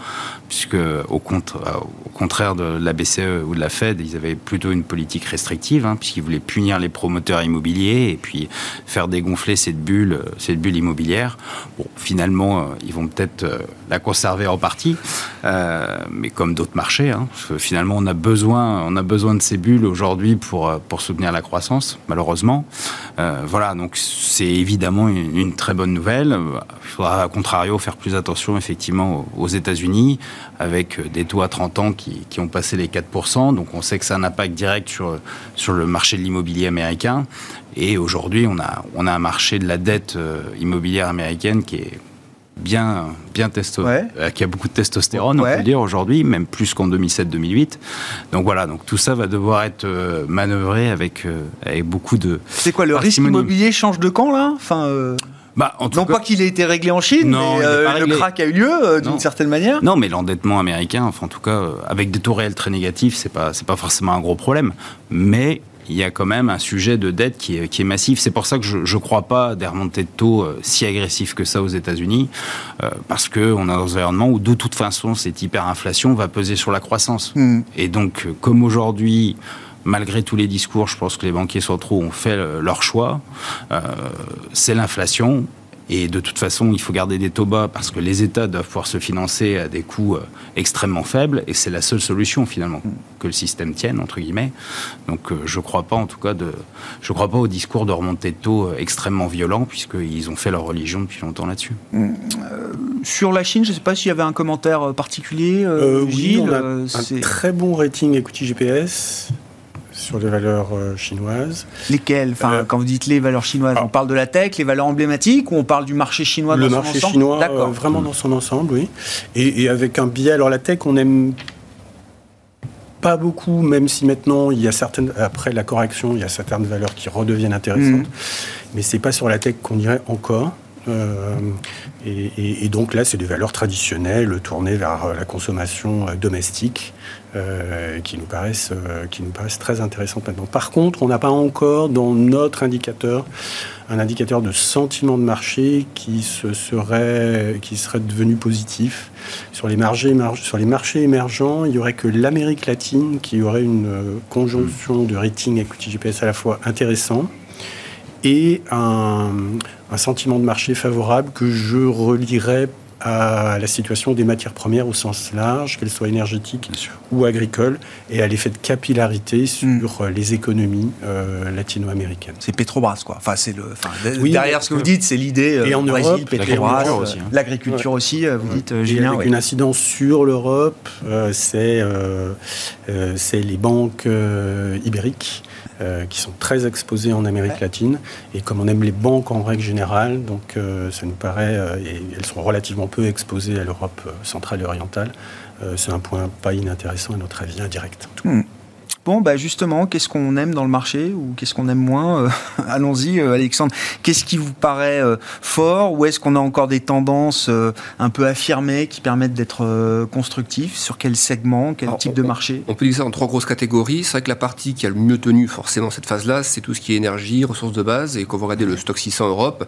S4: puisque au, euh, contraire de la BCE ou de la Fed, ils avaient plutôt une politique restrictive, hein, puisqu'ils voulaient punir les promoteurs immobiliers et puis faire dégonfler cette bulle, cette bulle immobilière. Bon, finalement, euh, ils vont peut-être la conserver en partie, mais comme d'autres marchés, hein, finalement, on a besoin, on a besoin de ces bulles aujourd'hui pour, euh, pour soutenir la croissance, malheureusement. Euh, voilà, donc c'est évidemment une, très bonne nouvelle. Il faudra, à contrario, faire plus attention effectivement aux États-Unis, avec des taux à 30 ans qui, qui, ont passé les 4%. Donc on sait que ça a un impact direct sur, sur le marché de l'immobilier américain. Et aujourd'hui, on a, on a un marché de la dette euh, immobilière américaine qui est bien, bien testo euh, qui a beaucoup de testostérone, on peut dire aujourd'hui, même plus qu'en 2007-2008. Donc voilà, donc tout ça va devoir être euh, manœuvré avec, euh, avec beaucoup de.
S1: C'est quoi le risque immobilier change de camp là? Enfin. Bah, en non pas qu'il ait été réglé en Chine, mais le crack a eu lieu d'une certaine manière.
S4: Non, mais l'endettement américain, enfin en tout cas, avec des taux réels très négatifs, c'est pas c'est pas forcément un gros problème. Mais il y a quand même un sujet de dette qui est, qui est massif. C'est pour ça que je ne crois pas des remontées de taux euh, si agressifs que ça aux États-Unis, euh, parce qu'on a un environnement où de toute façon cette hyperinflation va peser sur la croissance. Hmm. Et donc, comme aujourd'hui, malgré tous les discours, je pense que les banquiers centraux ont fait leur choix. Euh, c'est l'inflation. Et de toute façon, il faut garder des taux bas parce que les États doivent pouvoir se financer à des coûts euh, extrêmement faibles. Et c'est la seule solution finalement que le système tienne entre guillemets. Donc, euh, je ne crois pas en tout cas de, je crois pas au discours de remontée de taux euh, extrêmement violent puisqu'ils ont fait leur religion depuis longtemps là-dessus.
S1: Mmh. sur la Chine, je ne sais pas s'il y avait un commentaire particulier.
S5: oui, on a un très bon rating equity GPS sur les valeurs euh, chinoises.
S1: Lesquelles? Enfin, euh, Quand vous dites les valeurs chinoises, ah. on parle de la tech, les valeurs emblématiques, ou on parle du marché chinois
S5: dans son ensemble? Le marché chinois, euh, vraiment dans son ensemble, oui. Et, avec un biais, alors la tech, on aime pas beaucoup, même si maintenant, il y a certaines, après la correction, il y a certaines valeurs qui redeviennent intéressantes. Mmh. Mais c'est pas sur la tech qu'on irait encore. Euh, et, donc là, c'est des valeurs traditionnelles tournées vers la consommation euh, domestique euh, qui, nous paraissent, très intéressantes maintenant. Par contre, on n'a pas encore dans notre indicateur un indicateur de sentiment de marché qui, se serait, devenu positif. Sur les, marchés, sur les marchés émergents, il n'y aurait que l'Amérique latine qui aurait une conjonction de rating equity GPS à la fois intéressant et un, sentiment de marché favorable que je relierais à la situation des matières premières au sens large, qu'elles soient énergétiques ou agricoles, et à l'effet de capillarité sur hmm. les économies euh, latino-américaines.
S1: C'est Petrobras, quoi. Enfin, c'est le. derrière ce que vous dites, c'est l'idée.
S5: Euh, et en Brésil,
S1: Petrobras, l'agriculture aussi, hein. vous dites, Julien.
S5: Avec une incidence sur l'Europe, euh, c'est c'est les banques ibériques euh, qui sont très exposées en Amérique latine. Et comme on aime les banques en règle générale, donc euh, ça nous paraît, euh, et elles sont relativement peu exposées à l'Europe centrale et orientale, c'est un point pas inintéressant à notre avis indirect.
S1: Hmm. Bon, bah justement, qu'est-ce qu'on aime dans le marché ou qu'est-ce qu'on aime moins Allons-y, Alexandre. Qu'est-ce qui vous paraît fort ou est-ce qu'on a encore des tendances un peu affirmées qui permettent d'être constructifs Sur quel segment, quel type de marché
S3: On peut dire ça en trois grosses catégories. C'est vrai que la partie qui a le mieux tenu forcément cette phase-là, c'est tout ce qui est énergie, ressources de base. Et quand vous regardez le stock 600 Europe,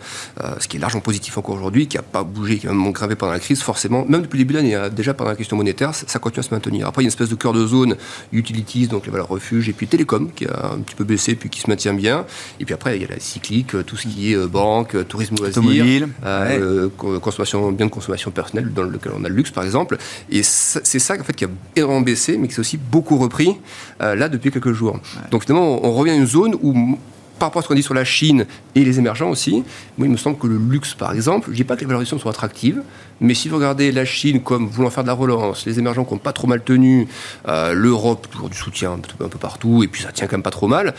S3: ce qui est largement positif encore aujourd'hui, qui n'a pas bougé, qui a même gravé pendant la crise, forcément, même depuis le début de l'année, hein, déjà pendant la question monétaire, ça, continue à se maintenir. Après, il y a une espèce de cœur de zone, utilities, donc les valeurs refuges, et puis télécom, qui a un petit peu baissé, puis qui se maintient bien. Et puis après, il y a la cyclique, tout ce qui est euh, banque, euh, tourisme loisir, euh, consommation, bien de consommation personnelle, dans lequel on a le luxe, par exemple. Et c'est ça, en fait, qui a énormément baissé, mais qui s'est aussi beaucoup repris, là, depuis quelques jours. Donc finalement, on revient à une zone où par rapport à ce qu'on dit sur la Chine et les émergents aussi, moi, il me semble que le luxe, par exemple, je dis pas que les valorisations sont attractives, mais si vous regardez la Chine comme voulant faire de la relance, les émergents qui n'ont pas trop mal tenu, euh, l'Europe, toujours du soutien un peu, partout, et puis ça tient quand même pas trop mal,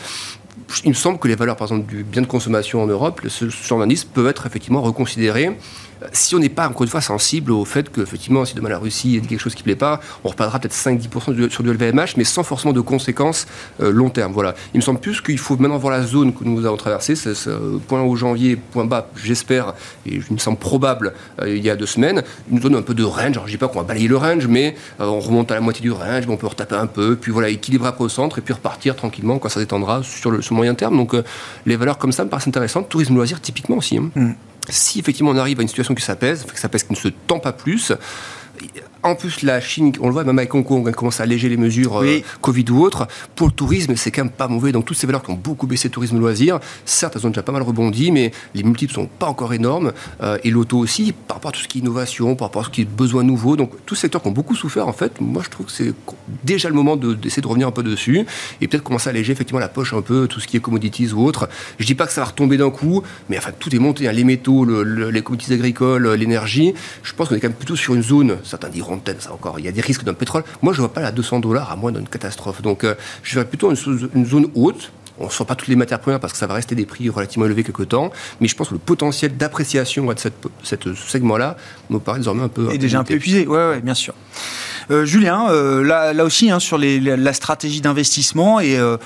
S3: il me semble que les valeurs, par exemple, du bien de consommation en Europe, ce genre d'indice peuvent être effectivement reconsidérées si on n'est pas, encore une fois, sensible au fait que, effectivement, si demain la Russie dit quelque chose qui ne plaît pas, on reparlera peut-être 5-10% sur du LVMH, mais sans forcément de conséquences euh, long terme. Voilà. Il me semble plus qu'il faut maintenant voir la zone que nous avons traversée, c'est ce point haut janvier, point bas, j'espère, et il me semble probable, euh, il y a deux semaines, une zone un peu de range. Alors, je dis pas qu'on va balayer le range, mais euh, on remonte à la moitié du range, on peut retaper un peu, puis voilà, équilibrer après au centre, et puis repartir tranquillement quand ça détendra sur le, moyen terme. Donc, les valeurs comme ça me paraissent intéressantes. Tourisme loisir, typiquement aussi. Hein. Mm. Si effectivement on arrive à une situation qui s'apaise, que s'apaise, qui ne se tend pas plus, en plus, la Chine, on le voit, même avec Hong Kong, elle commence à alléger les mesures euh, Covid ou autres. Pour le tourisme, c'est quand même pas mauvais. Donc, toutes ces valeurs qui ont beaucoup baissé, tourisme loisir, certes, elles ont déjà pas mal rebondi, mais les multiples sont pas encore énormes. Euh, et l'auto aussi, par rapport à tout ce qui est innovation, par rapport à ce qui est besoin nouveau. Donc, tous ces secteurs qui ont beaucoup souffert, en fait, moi, je trouve que c'est déjà le moment d'essayer de, revenir un peu dessus et peut-être commencer à alléger effectivement la poche un peu, tout ce qui est commodities ou autre. Je dis pas que ça va retomber d'un coup, mais enfin, tout est monté. Hein. les métaux, les commodities agricoles, l'énergie. Je pense qu'on est quand même plutôt sur une zone, certains diront Il y a des risques d'un pétrole. Moi, je ne vois pas la 200 dollars à moins d'une catastrophe. Donc, euh, je verrais plutôt une, zone haute. On ne sent pas toutes les matières premières parce que ça va rester des prix relativement élevés quelque temps. Mais je pense que le potentiel d'appréciation de cette, ce segment-là me paraît désormais un peu.
S1: Et déjà un peu épuisé, oui, ouais, bien sûr. Euh, Julien, euh, là, aussi, hein, sur la stratégie d'investissement, et euh,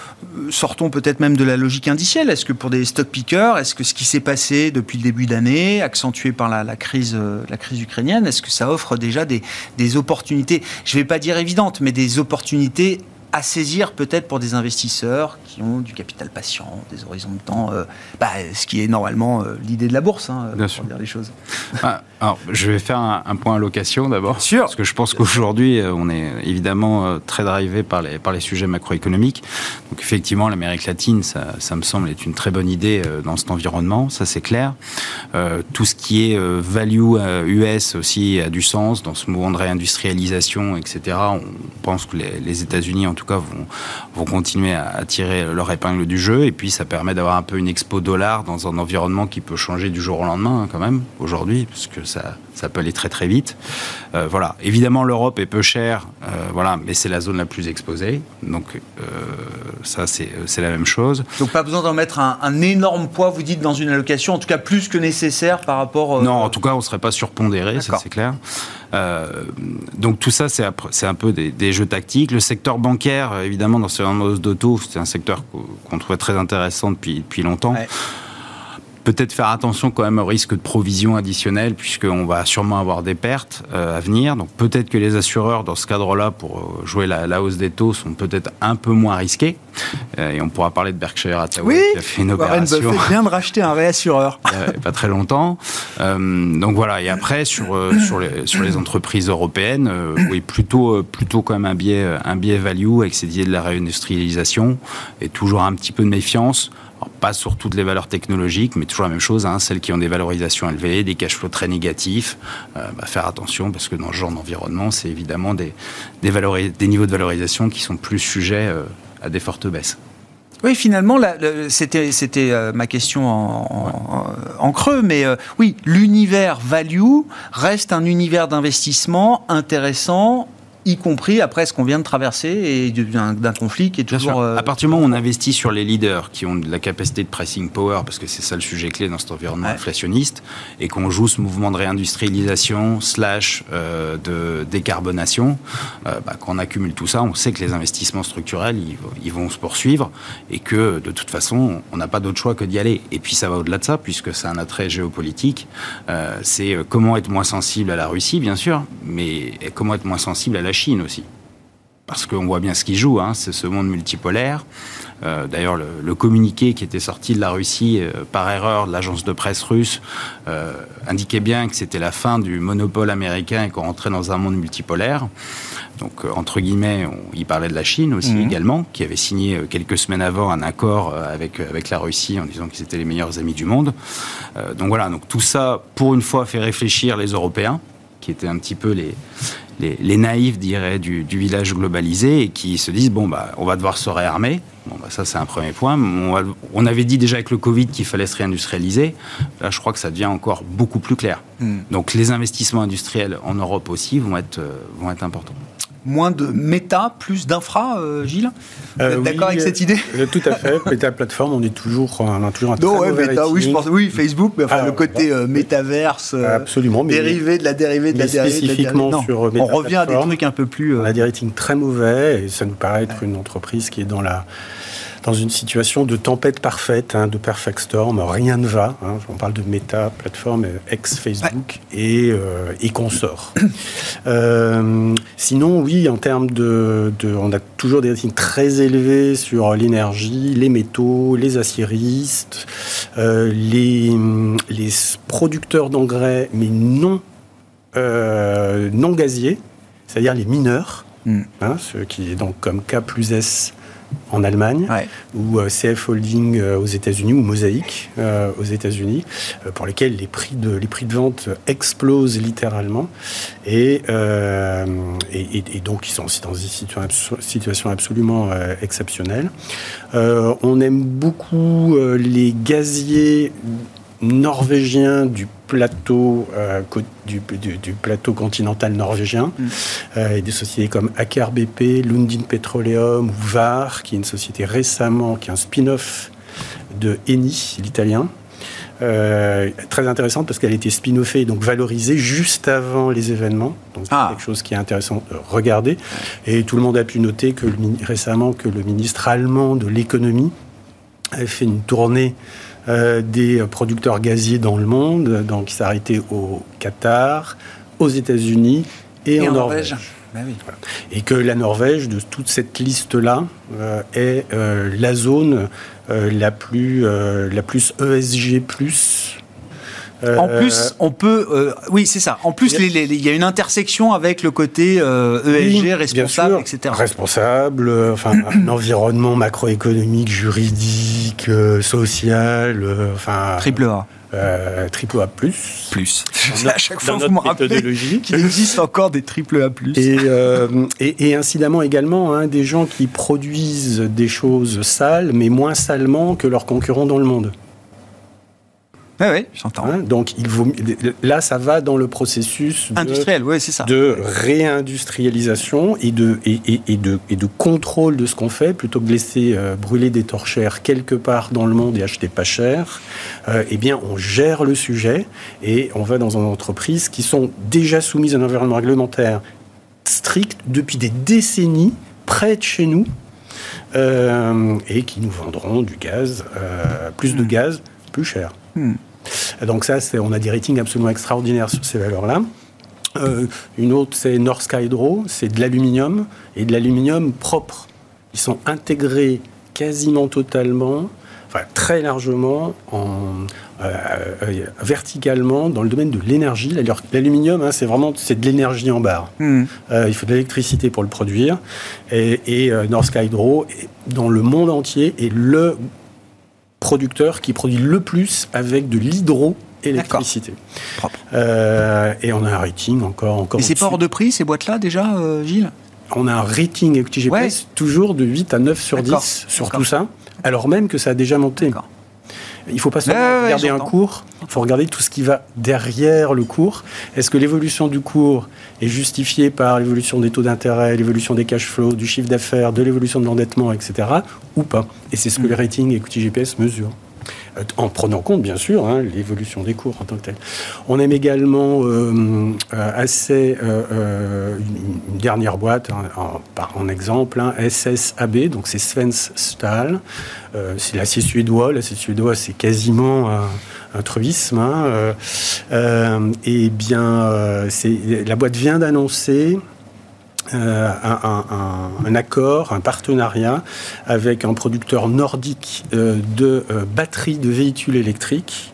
S1: sortons peut-être même de la logique indicielle. Est-ce que pour des stock pickers, est-ce que ce qui s'est passé depuis le début d'année, accentué par la, crise, la crise ukrainienne, est-ce que ça offre déjà des, des opportunités, je ne vais pas dire évidentes, mais des opportunités à saisir peut-être pour des investisseurs qui ont du capital patient, des horizons de temps, euh, bah, ce qui est normalement euh, l'idée de la bourse, hein, Bien pour sûr. dire les choses.
S4: Ah, alors, je vais faire un, point allocation d'abord.
S1: Sûr.
S4: Parce que je pense qu'aujourd'hui, euh, on est évidemment très drivé par les, par les sujets macroéconomiques. Donc, effectivement, l'Amérique latine, ça, ça, me semble être une très bonne idée dans cet environnement, ça c'est clair. tout ce qui est value US aussi a du sens dans ce mouvement de réindustrialisation, etc. On pense que les, les États-Unis, en tout cas, vont, vont continuer à, tirer leur épingle du jeu. Et puis, ça permet d'avoir un peu une expo dollar dans un environnement qui peut changer du jour au lendemain, hein, quand même, aujourd'hui, parce que ça, ça peut aller très très vite. Euh, voilà. Évidemment, l'Europe est peu chère, euh, voilà, mais c'est la zone la plus exposée. Donc, euh, ça, c'est la même chose.
S1: Donc, pas besoin d'en mettre un, un, énorme poids, vous dites, dans une allocation, en tout cas plus que nécessaire par rapport.
S4: Non, en tout cas, on ne serait pas surpondéré, ça c'est clair. Euh, donc tout ça, c'est un peu des, jeux tactiques. Le secteur bancaire, évidemment, dans ce hausse d'auto, c'est un secteur qu'on trouvait très intéressant depuis, depuis longtemps peut-être faire attention quand même au risque de provision additionnelle, puisqu'on va sûrement avoir des pertes euh, à venir. Donc peut-être que les assureurs, dans ce cadre-là, pour euh, jouer la, hausse des taux, sont peut-être un peu moins risqués. Euh, et on pourra parler de Berkshire Hathaway, qui a fait une opération.
S1: Warren vient de racheter un réassureur.
S4: pas très longtemps. donc voilà. Et après, sur, sur, les, sur les entreprises européennes, oui, plutôt, plutôt quand même un biais, un biais value avec ces idées de la réindustrialisation et toujours un petit peu de méfiance pas sur toutes les valeurs technologiques, mais toujours la même chose, hein, celles qui ont des valorisations élevées, des cash flows très négatifs. Euh, bah, faire attention parce que dans ce genre d'environnement, c'est évidemment des, des, des, niveaux de valorisation qui sont plus sujets euh, à des fortes baisses.
S1: Oui, finalement, c'était euh, ma question en, creux, mais oui, l'univers value reste un univers d'investissement intéressant y compris après ce qu'on vient de traverser et d'un conflit qui est toujours.
S4: À partir du moment où on investit sur les leaders qui ont de la capacité de pricing power, parce que c'est ça le sujet clé dans cet environnement inflationniste, et qu'on joue ce mouvement de réindustrialisation slash de décarbonation, bah, quand on accumule tout ça, on sait que les investissements structurels, ils, vont se poursuivre et que de toute façon, on n'a pas d'autre choix que d'y aller. Et puis ça va au-delà de ça, puisque c'est un attrait géopolitique. Euh, c'est euh, comment être moins sensible à la Russie, bien sûr, mais comment être moins sensible à la Chine aussi. Parce qu'on voit bien ce qui joue, hein, c'est ce monde multipolaire. Euh, d'ailleurs, le, communiqué qui était sorti de la Russie par erreur de l'agence de presse russe indiquait bien que c'était la fin du monopole américain et qu'on rentrait dans un monde multipolaire. Donc, euh, entre guillemets, il parlait de la Chine aussi mhm. également, qui avait signé euh, quelques semaines avant un accord euh, avec, avec la Russie en disant qu'ils étaient les meilleurs amis du monde. donc voilà, donc tout ça, pour une fois, fait réfléchir les Européens, qui étaient un petit peu les, les, naïfs, dirais, du, du, village globalisé, et qui se disent, bon, bah, on va devoir se réarmer. Bon, bah, ça, c'est un premier point. On, avait dit déjà avec le Covid qu'il fallait se réindustrialiser. Là, je crois que ça devient encore beaucoup plus clair. Hmm. Donc, les investissements industriels en Europe aussi vont être, vont être importants
S1: moins de méta, plus d'infra, euh, Gilles Vous êtes euh, d'accord avec cette idée
S5: euh, Tout à fait. méta plateforme, on est toujours, on a toujours un non,
S1: très ouais, méta, oui, je pense, oui, Facebook, mais enfin, le côté métaverse,
S5: absolument,
S1: dérivé de la dérivée de la dérivée.
S5: Spécifiquement
S1: de
S5: sur
S1: On revient à des trucs un peu plus.
S5: On a des ratings très mauvais et ça nous paraît être une entreprise qui est dans la dans une situation de tempête parfaite, hein, de perfect storm, rien ne va. Hein. on parle de méta, plateforme ex-Facebook et, euh, et consorts. Euh, sinon, oui, en termes de, On a toujours des ratings très élevés sur l'énergie, les métaux, les aciéristes, euh, les, les producteurs d'engrais, mais non, non gaziers, c'est-à-dire les mineurs. Mm. Hein, ce qui est donc comme K plus S en Allemagne, ou euh, CF Holding euh, aux États-Unis, ou Mosaic euh, aux États-Unis, pour lesquels les prix, de, les prix de vente explosent littéralement. Et, et, donc, ils sont aussi dans une situation absolument exceptionnelle. on aime beaucoup les gaziers norvégiens du plateau, euh, du, plateau continental norvégien, mm. euh, et des sociétés comme Aker BP, Lundin Petroleum ou VAR, qui est une société récemment, qui est un spin-off de Eni, l'italien. Euh, très intéressante parce qu'elle a été spin-offée, donc valorisée juste avant les événements. Donc c'est ah. quelque chose qui est intéressant de regarder. Et tout le monde a pu noter que récemment que le ministre allemand de l'économie avait fait une tournée euh, des producteurs gaziers dans le monde. Donc, il s'est arrêté au Qatar, aux États-Unis et, en, Norvège.
S1: Ben
S5: et que la Norvège, de toute cette liste-là, euh, est euh, la zone la, plus, la plus ESG,
S1: en euh, plus, on peut, euh, oui, c'est ça. En plus, il y a une intersection avec le côté ESG, euh, responsable, etc.
S5: Responsable, enfin, un environnement macroéconomique, juridique, social, enfin.
S1: Triple A.
S5: triple A plus.
S1: Plus. à chaque fois, vous me rappelez qu'il existe encore des triple A plus.
S5: Et, et, incidemment également, hein, des gens qui produisent des choses sales, mais moins salement que leurs concurrents dans le monde.
S1: Oui, j'entends. Hein,
S5: donc, il vaut, là, ça va dans le processus
S1: de, industriel, oui, c'est ça.
S5: de réindustrialisation et de, et, et, de, et de contrôle de ce qu'on fait, plutôt que de laisser euh, brûler des torchères quelque part dans le monde et acheter pas cher. Euh, eh bien, on gère le sujet et on va dans une entreprise qui sont déjà soumises à un environnement réglementaire strict depuis des décennies, près de chez nous, euh, et qui nous vendront du gaz, plus de gaz, plus cher. Hmm. Donc ça, on a des ratings absolument extraordinaires sur ces valeurs-là. Euh, une autre, c'est Norsk Hydro, c'est de l'aluminium, et de l'aluminium propre. Ils sont intégrés quasiment totalement, enfin très largement, en, euh, euh, verticalement dans le domaine de l'énergie. L'aluminium, hein, c'est vraiment c'est de l'énergie en barre. Hmm. il faut de l'électricité pour le produire. Et, et Norsk Hydro, dans le monde entier, est le producteur qui produit le plus avec de l'hydroélectricité. Euh, et on a un rating encore. encore
S1: et c'est pas hors de prix ces boîtes-là déjà, euh, Gilles?
S5: On a un rating écoutez GPS toujours de 8 à 9 sur 10 sur tout ça, alors même que ça a déjà monté. Il ne faut pas seulement regarder un cours, il faut regarder tout ce qui va derrière le cours. Est-ce que l'évolution du cours est justifiée par l'évolution des taux d'intérêt, l'évolution des cash flows, du chiffre d'affaires, de l'évolution de l'endettement, etc. ou pas? Et c'est ce que mm. les ratings Equity GPS mesurent. Euh, en prenant compte, bien sûr, hein, l'évolution des cours en tant que tel. On aime également euh, euh, assez une, dernière boîte, hein, en, par exemple, hein, SSAB, donc c'est Svens Stahl. c'est l'acier suédois. L'acier suédois, c'est quasiment un, un truisme. et bien, la boîte vient d'annoncer euh, un, accord, un partenariat avec un producteur nordique euh, de euh, batteries de véhicules électriques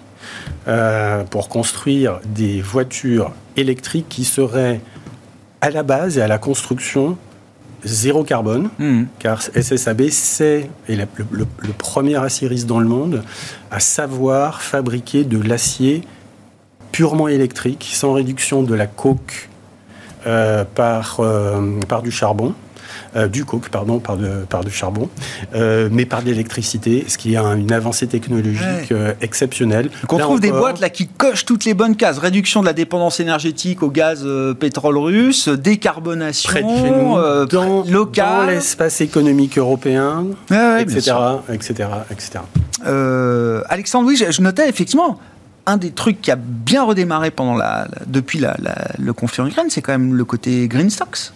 S5: pour construire des voitures électriques qui seraient à la base et à la construction zéro carbone, hmm. car SSAB, c'est le, le, premier acieriste dans le monde à savoir fabriquer de l'acier purement électrique, sans réduction de la coke euh, par, euh, par du charbon. Euh, du coke, pardon, par, de, par du charbon, mais par de l'électricité, ce qui est une avancée technologique exceptionnelle.
S1: on trouve des boîtes là qui cochent toutes les bonnes cases réduction de la dépendance énergétique au gaz pétrole russe, décarbonation,
S5: près de chez nous, dans, local, l'espace économique européen, etc., etc., etc.
S1: Alexandre, oui, je notais effectivement un des trucs qui a bien redémarré pendant la, depuis le conflit en Ukraine, c'est quand même le côté green stocks.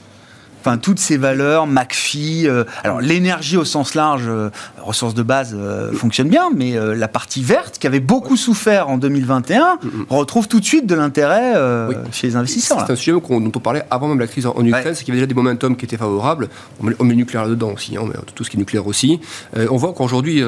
S1: Enfin, toutes ces valeurs, McPhee, euh, alors l'énergie au sens large, euh, ressources de base, euh, fonctionne bien, mais la partie verte, qui avait beaucoup souffert en 2021, retrouve tout de suite de l'intérêt chez les investisseurs.
S3: C'est un sujet dont on parlait avant même la crise en, Ukraine, c'est qu'il y avait déjà des momentum qui étaient favorables. On met, le nucléaire là-dedans aussi, hein, on met tout ce qui est nucléaire aussi. on voit qu'aujourd'hui,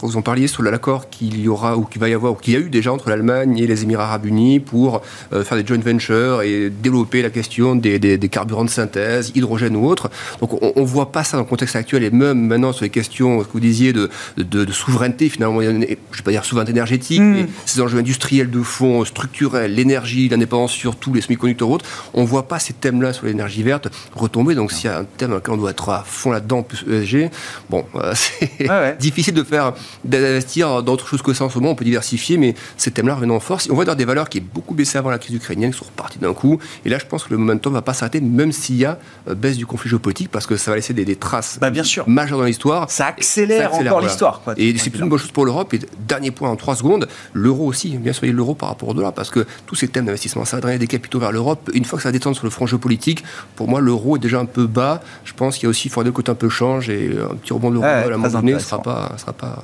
S3: quand vous en parliez sur l'accord qu'il y aura ou qu'il va y avoir, ou qu'il y a eu déjà entre l'Allemagne et les Émirats arabes unis pour faire des joint ventures et développer la question des, des carburants de synthèse, hydrogène ou autre. Donc on ne voit pas ça dans le contexte actuel et même maintenant sur les questions, que vous disiez, de, de, souveraineté finalement, je ne vais pas dire souveraineté énergétique, mm. mais ces enjeux industriels de fond, structurels, l'énergie, l'indépendance sur tous les semi-conducteurs autres, on ne voit pas ces thèmes-là sur l'énergie verte retomber. Donc s'il y a un thème dans lequel on doit être à fond là-dedans, plus ESG, bon, c'est difficile de faire d'investir dans autre chose que ça en ce moment. On peut diversifier, mais ces thèmes-là reviennent en force. on voit dans des valeurs qui est beaucoup baissé avant la crise ukrainienne, qui sont reparties d'un coup. Et là, je pense que le momentum ne va pas s'arrêter, même s'il y a euh, baisse du conflit géopolitique parce que ça va laisser des, traces
S1: bah, bien sûr.
S3: majeures dans l'histoire.
S1: Ça accélère, encore l'histoire.
S3: Et c'est une bonne chose pour l'Europe. Et dernier point en trois secondes, l'euro aussi, bien sûr, l'euro par rapport au dollar parce que tous ces thèmes d'investissement, ça va drainer des capitaux vers l'Europe. Une fois que ça va détendre sur le front géopolitique, pour moi, l'euro est déjà un peu bas. Je pense qu'il y a aussi, il faudrait que le côté un peu change et un petit rebond de l'euro à la moment ne sera pas, sera pas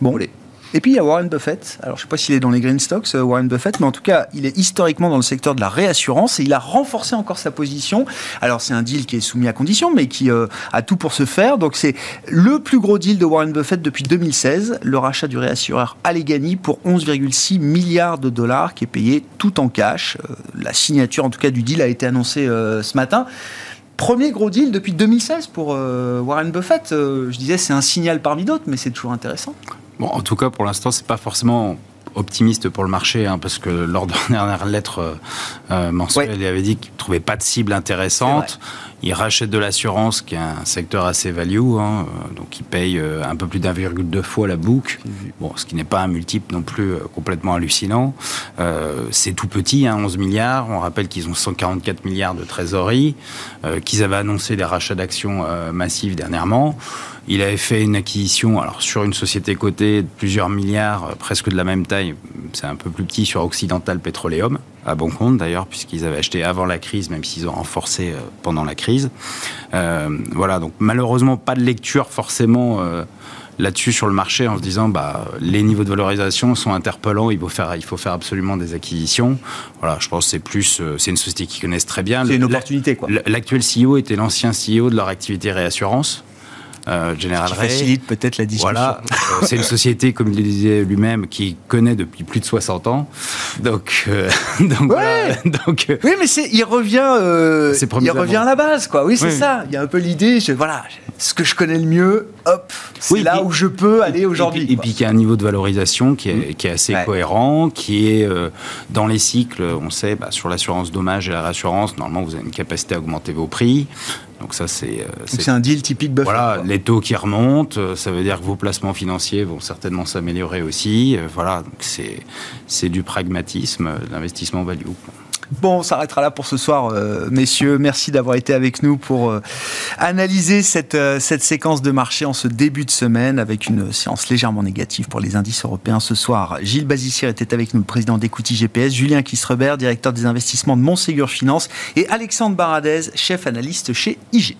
S1: bon. Et puis il y a Warren Buffett. Alors je ne sais pas s'il est dans les green stocks, euh, Warren Buffett, mais en tout cas, il est historiquement dans le secteur de la réassurance et il a renforcé encore sa position. Alors c'est un deal qui est soumis à condition, mais qui euh, a tout pour se faire. Donc c'est le plus gros deal de Warren Buffett depuis 2016, le rachat du réassureur Allegheny pour 11,6 milliards de dollars, qui est payé tout en cash. Euh, la signature, en tout cas, du deal a été annoncée ce matin. Premier gros deal depuis 2016 pour Warren Buffett. je disais, c'est un signal parmi d'autres, mais c'est toujours intéressant.
S4: Bon, en tout cas, pour l'instant, c'est pas forcément optimiste pour le marché, hein, parce que lors de la dernière lettre euh, euh, mensuelle, il avait dit qu'il ne trouvait pas de cible intéressante. Il rachète de l'assurance, qui est un secteur assez value, hein, euh, donc il paye un peu plus d'1,2 fois la boucle, bon, ce qui n'est pas un multiple non plus complètement hallucinant. c'est tout petit, hein, 11 milliards. On rappelle qu'ils ont 144 milliards de trésorerie, qu'ils avaient annoncé des rachats d'actions massifs dernièrement. Il avait fait une acquisition alors sur une société cotée de plusieurs milliards, euh, presque de la même taille, c'est un peu plus petit sur Occidental Petroleum, à bon compte d'ailleurs, puisqu'ils avaient acheté avant la crise, même s'ils ont renforcé euh, pendant la crise. Euh, voilà, donc malheureusement pas de lecture forcément là-dessus sur le marché en se disant bah les niveaux de valorisation sont interpellants, il faut faire il faut faire absolument des acquisitions. Voilà, je pense que c'est plus c'est une société qui connaissent très bien.
S1: C'est une opportunité quoi.
S4: L'actuel CEO était l'ancien CEO de leur activité réassurance.
S1: Euh, General Ray. facilite peut-être la discussion.
S4: Voilà, euh, c'est une société, comme il le disait lui-même, qui connaît depuis plus de 60 ans. Donc,
S1: euh, donc, donc oui, mais il revient, il revient à la base, quoi. Oui, c'est ça. Il y a un peu l'idée, voilà, ce que je connais le mieux, hop, c'est là où je peux aller aujourd'hui.
S4: Et, puis, il y a un niveau de valorisation qui est, qui est assez cohérent, qui est dans les cycles, on sait, bah, sur l'assurance dommage et la réassurance, normalement, vous avez une capacité à augmenter vos prix. Donc ça, c'est...
S1: c'est un deal typique Buffett.
S4: Voilà, les taux qui remontent, ça veut dire que vos placements financiers vont certainement s'améliorer aussi. Voilà, donc c'est du pragmatisme, l'investissement value.
S1: Bon, on s'arrêtera là pour ce soir, euh, messieurs. Merci d'avoir été avec nous pour euh, analyser cette, euh, cette séquence de marché en ce début de semaine avec une séance légèrement négative pour les indices européens ce soir. Gilles Bazissier était avec nous, le président d'Equity GPS, Julien Kissrebert, directeur des investissements de Montségur Finance et Alexandre Baradez, chef analyste chez IG.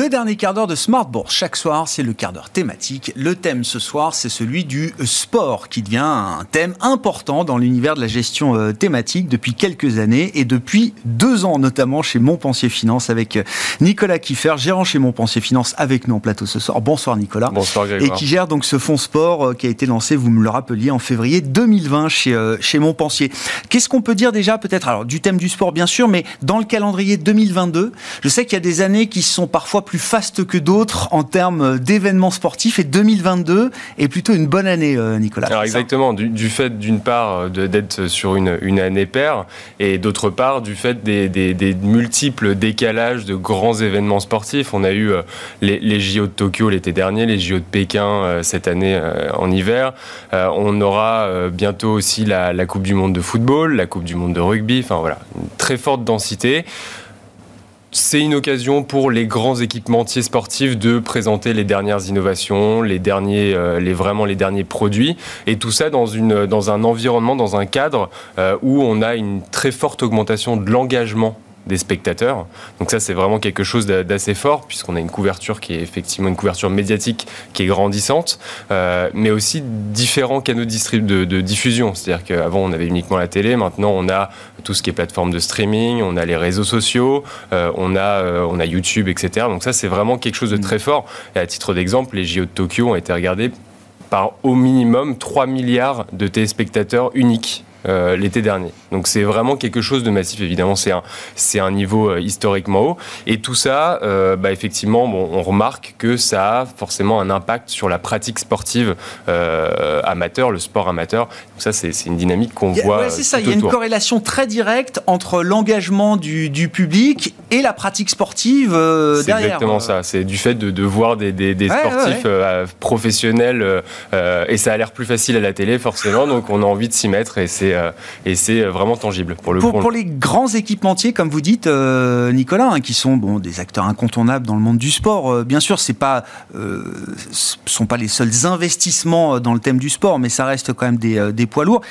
S1: Le dernier quart d'heure de Smart Bourse. Chaque soir, c'est le quart d'heure thématique. Le thème ce soir, c'est celui du sport, qui devient un thème important dans l'univers de la gestion euh, thématique depuis quelques années et depuis deux ans, notamment chez Montpensier Finance, avec euh, Nicolas Kiffer, gérant chez Montpensier Finance, avec nous en plateau ce soir. Bonsoir Nicolas.
S6: Bonsoir Grégoire.
S1: Et qui gère donc ce fonds sport euh, qui a été lancé, vous me le rappeliez, en février 2020 chez, chez Montpensier. Qu'est-ce qu'on peut dire déjà, peut-être, alors du thème du sport bien sûr, mais dans le calendrier 2022, je sais qu'il y a des années qui sont parfois plus faste que d'autres en termes d'événements sportifs et 2022 est plutôt une bonne année, euh, Nicolas.
S6: Alors exactement, du, fait d'une part euh, d'être sur une, une, année paire et d'autre part du fait des, des, multiples décalages de grands événements sportifs. On a eu euh, les, les JO de Tokyo l'été dernier, les JO de Pékin cette année en hiver. On aura bientôt aussi la, la Coupe du Monde de football, la Coupe du Monde de rugby. Enfin voilà, une très forte densité c'est une occasion pour les grands équipementiers sportifs de présenter les dernières innovations, les derniers, euh, les vraiment les derniers produits, et tout ça dans une dans un environnement, dans un cadre euh, où on a une très forte augmentation de l'engagement des spectateurs. Donc ça, c'est vraiment quelque chose d'assez fort, puisqu'on a une couverture qui est effectivement une couverture médiatique qui est grandissante, euh, mais aussi différents canaux de, de diffusion. C'est-à-dire qu'avant, on avait uniquement la télé, maintenant, on a tout ce qui est plateforme de streaming, on a les réseaux sociaux, euh, on, a, euh, on a YouTube, etc. Donc ça, c'est vraiment quelque chose de très fort. Et à titre d'exemple, les JO de Tokyo ont été regardés par au minimum 3 milliards de téléspectateurs uniques euh, l'été dernier. Donc c'est vraiment quelque chose de massif. Évidemment, c'est un, c'est un niveau euh, historiquement haut. Et tout ça, euh, bah, effectivement, bon, on remarque que ça a forcément un impact sur la pratique sportive amateur, le sport amateur. Donc ça, c'est, c'est une dynamique qu'on voit.
S1: c'est ça. Il y a une corrélation très directe entre l'engagement du, du public et la pratique sportive
S6: c'est derrière. exactement ça. C'est du fait de, de voir des, des, des sportifs professionnels et ça a l'air plus facile à la télé, forcément. Donc on a envie de s'y mettre et c'est euh, et c'est euh, vraiment tangible pour le
S1: pour, les grands équipementiers, comme vous dites, euh, Nicolas, hein, qui sont bon, des acteurs incontournables dans le monde du sport. bien sûr, c'est pas, sont pas les seuls investissements dans le thème du sport, mais ça reste quand même des, des poids lourds.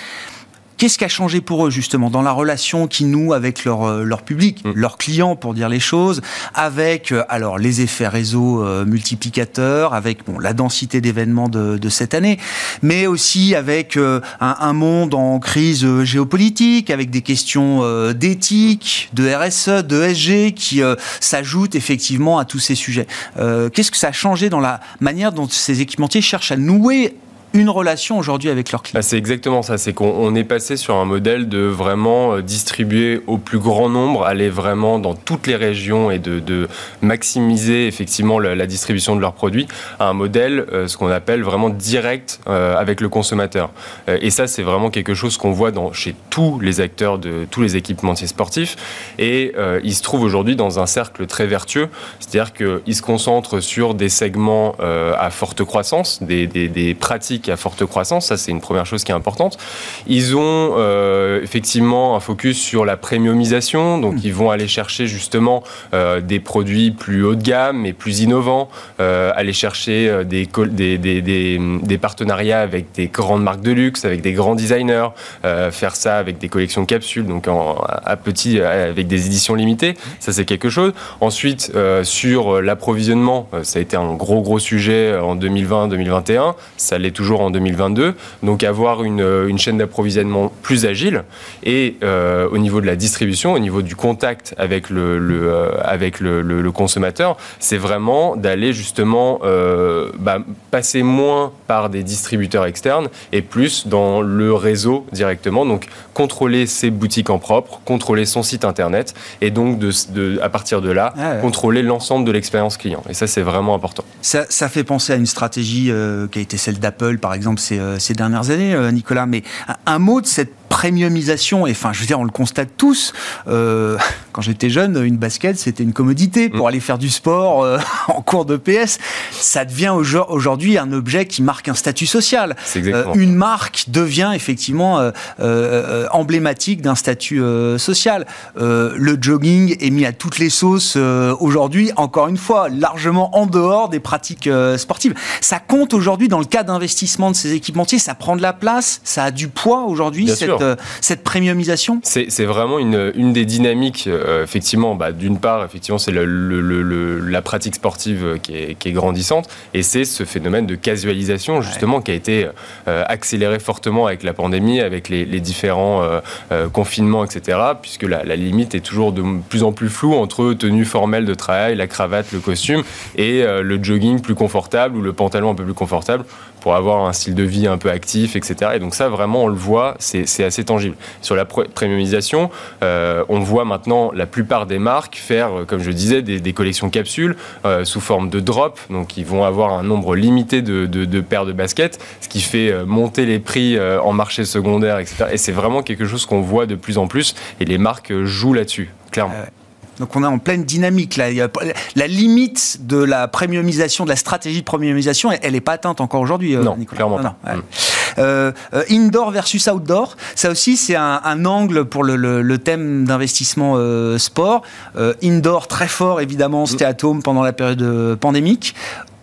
S1: Qu'est-ce qui a changé pour eux justement dans la relation qu'ils nouent avec leur, euh, leur public, mm. leurs clients pour dire les choses, avec euh, alors les effets réseau euh, multiplicateurs, avec bon, la densité d'événements de, de, cette année, mais aussi avec un, un, monde en crise géopolitique, avec des questions d'éthique, de RSE, de SG qui s'ajoutent effectivement à tous ces sujets. Qu'est-ce que ça a changé dans la manière dont ces équipementiers cherchent à nouer une relation aujourd'hui avec leurs clients.
S6: Bah, c'est exactement ça, c'est qu'on est passé sur un modèle de vraiment euh, distribuer au plus grand nombre, aller vraiment dans toutes les régions et de, maximiser effectivement la, distribution de leurs produits à un modèle, euh, ce qu'on appelle vraiment direct euh, avec le consommateur. et ça, c'est vraiment quelque chose qu'on voit dans, chez tous les acteurs de tous les équipementiers sportifs. Et ils se trouvent aujourd'hui dans un cercle très vertueux, c'est-à-dire qu'ils se concentrent sur des segments à forte croissance, des, des pratiques a forte croissance, ça c'est une première chose qui est importante. Ils ont euh, effectivement un focus sur la premiumisation, donc hmm. ils vont aller chercher justement euh, des produits plus haut de gamme et plus innovants, euh, aller chercher des, des, des, des, partenariats avec des grandes marques de luxe, avec des grands designers, faire ça avec des collections capsules, donc en, à petit, avec des éditions limitées, ça c'est quelque chose. Ensuite, sur l'approvisionnement, ça a été un gros gros sujet en 2020-2021, ça l'est toujours en 2022. Donc avoir une, une chaîne d'approvisionnement plus agile et euh, au niveau de la distribution, au niveau du contact avec le, le euh, avec le, le, consommateur, c'est vraiment d'aller justement euh, bah, passer moins par des distributeurs externes et plus dans le réseau directement. Donc contrôler ses boutiques en propre, contrôler son site internet et donc de, de à partir de là, ah contrôler l'ensemble de l'expérience client. Et ça, c'est vraiment important.
S1: Ça, ça, fait penser à une stratégie qui a été celle d'Apple par exemple, ces, ces dernières années, Nicolas. Mais un mot de cette premiumisation, et enfin, je veux dire, on le constate tous. Euh, quand j'étais jeune, une basket, c'était une commodité pour mm. aller faire du sport euh, en cours de PS. Ça devient aujourd'hui un objet qui marque un statut social.
S6: Euh,
S1: une marque devient effectivement emblématique d'un statut social. le jogging est mis à toutes les sauces aujourd'hui, encore une fois, largement en dehors des pratiques sportives. Ça compte aujourd'hui dans le cas d'investissement de ces équipementiers, ça prend de la place, ça a du poids aujourd'hui, cette, cette premiumisation
S6: C'est vraiment une, une, des dynamiques, euh, effectivement. Bah, D'une part, effectivement, c'est le, la pratique sportive qui est, qui est grandissante, et c'est ce phénomène de casualisation, justement, qui a été euh, accéléré fortement avec la pandémie, avec les, différents euh, confinements, etc., puisque la, la, limite est toujours de plus en plus floue entre tenue formelle de travail, la cravate, le costume, et le jogging plus confortable ou le pantalon un peu plus confortable pour avoir un style de vie un peu actif, etc. Et donc ça, vraiment, on le voit, c'est assez tangible. Sur la premiumisation, euh, on voit maintenant la plupart des marques faire, euh, comme je disais, des, collections capsules euh, sous forme de drop. Donc ils vont avoir un nombre limité de, paires de baskets, ce qui fait monter les prix en marché secondaire, etc. Et c'est vraiment quelque chose qu'on voit de plus en plus. Et les marques jouent là-dessus, clairement.
S1: Donc on est en pleine dynamique là. La limite de la premiumisation, de la stratégie de premiumisation, elle n'est pas atteinte encore aujourd'hui,
S6: euh, non, Clairement pas. Mm.
S1: Euh, euh, indoor versus outdoor, ça aussi c'est un, angle pour le, thème d'investissement sport. indoor très fort évidemment, c'était mm. Atom pendant la période pandémique.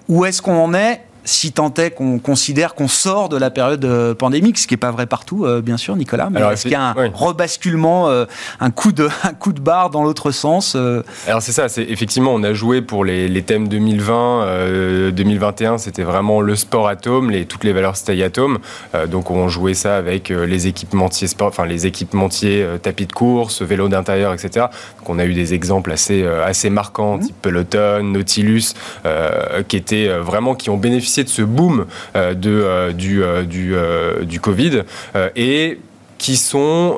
S1: Où est-ce qu'on en est? Si tant est qu'on considère qu'on sort de la période euh, pandémique, ce qui n'est pas vrai partout, euh, bien sûr, Nicolas. Mais est-ce qu'il y a un rebasculement, euh, un, coup de, un coup de barre dans l'autre sens
S6: Alors c'est ça, c'est effectivement, on a joué pour les, thèmes 2020, 2021, c'était vraiment le sport atome, les, toutes les valeurs stay atome. donc on jouait ça avec les équipementiers sport, enfin les équipementiers tapis de course, vélo d'intérieur, etc. Donc on a eu des exemples assez, assez marquants, mmh. type Peloton, Nautilus, qui étaient vraiment, qui ont bénéficié de ce boom euh, de, euh, du, euh, du, du Covid et qui sont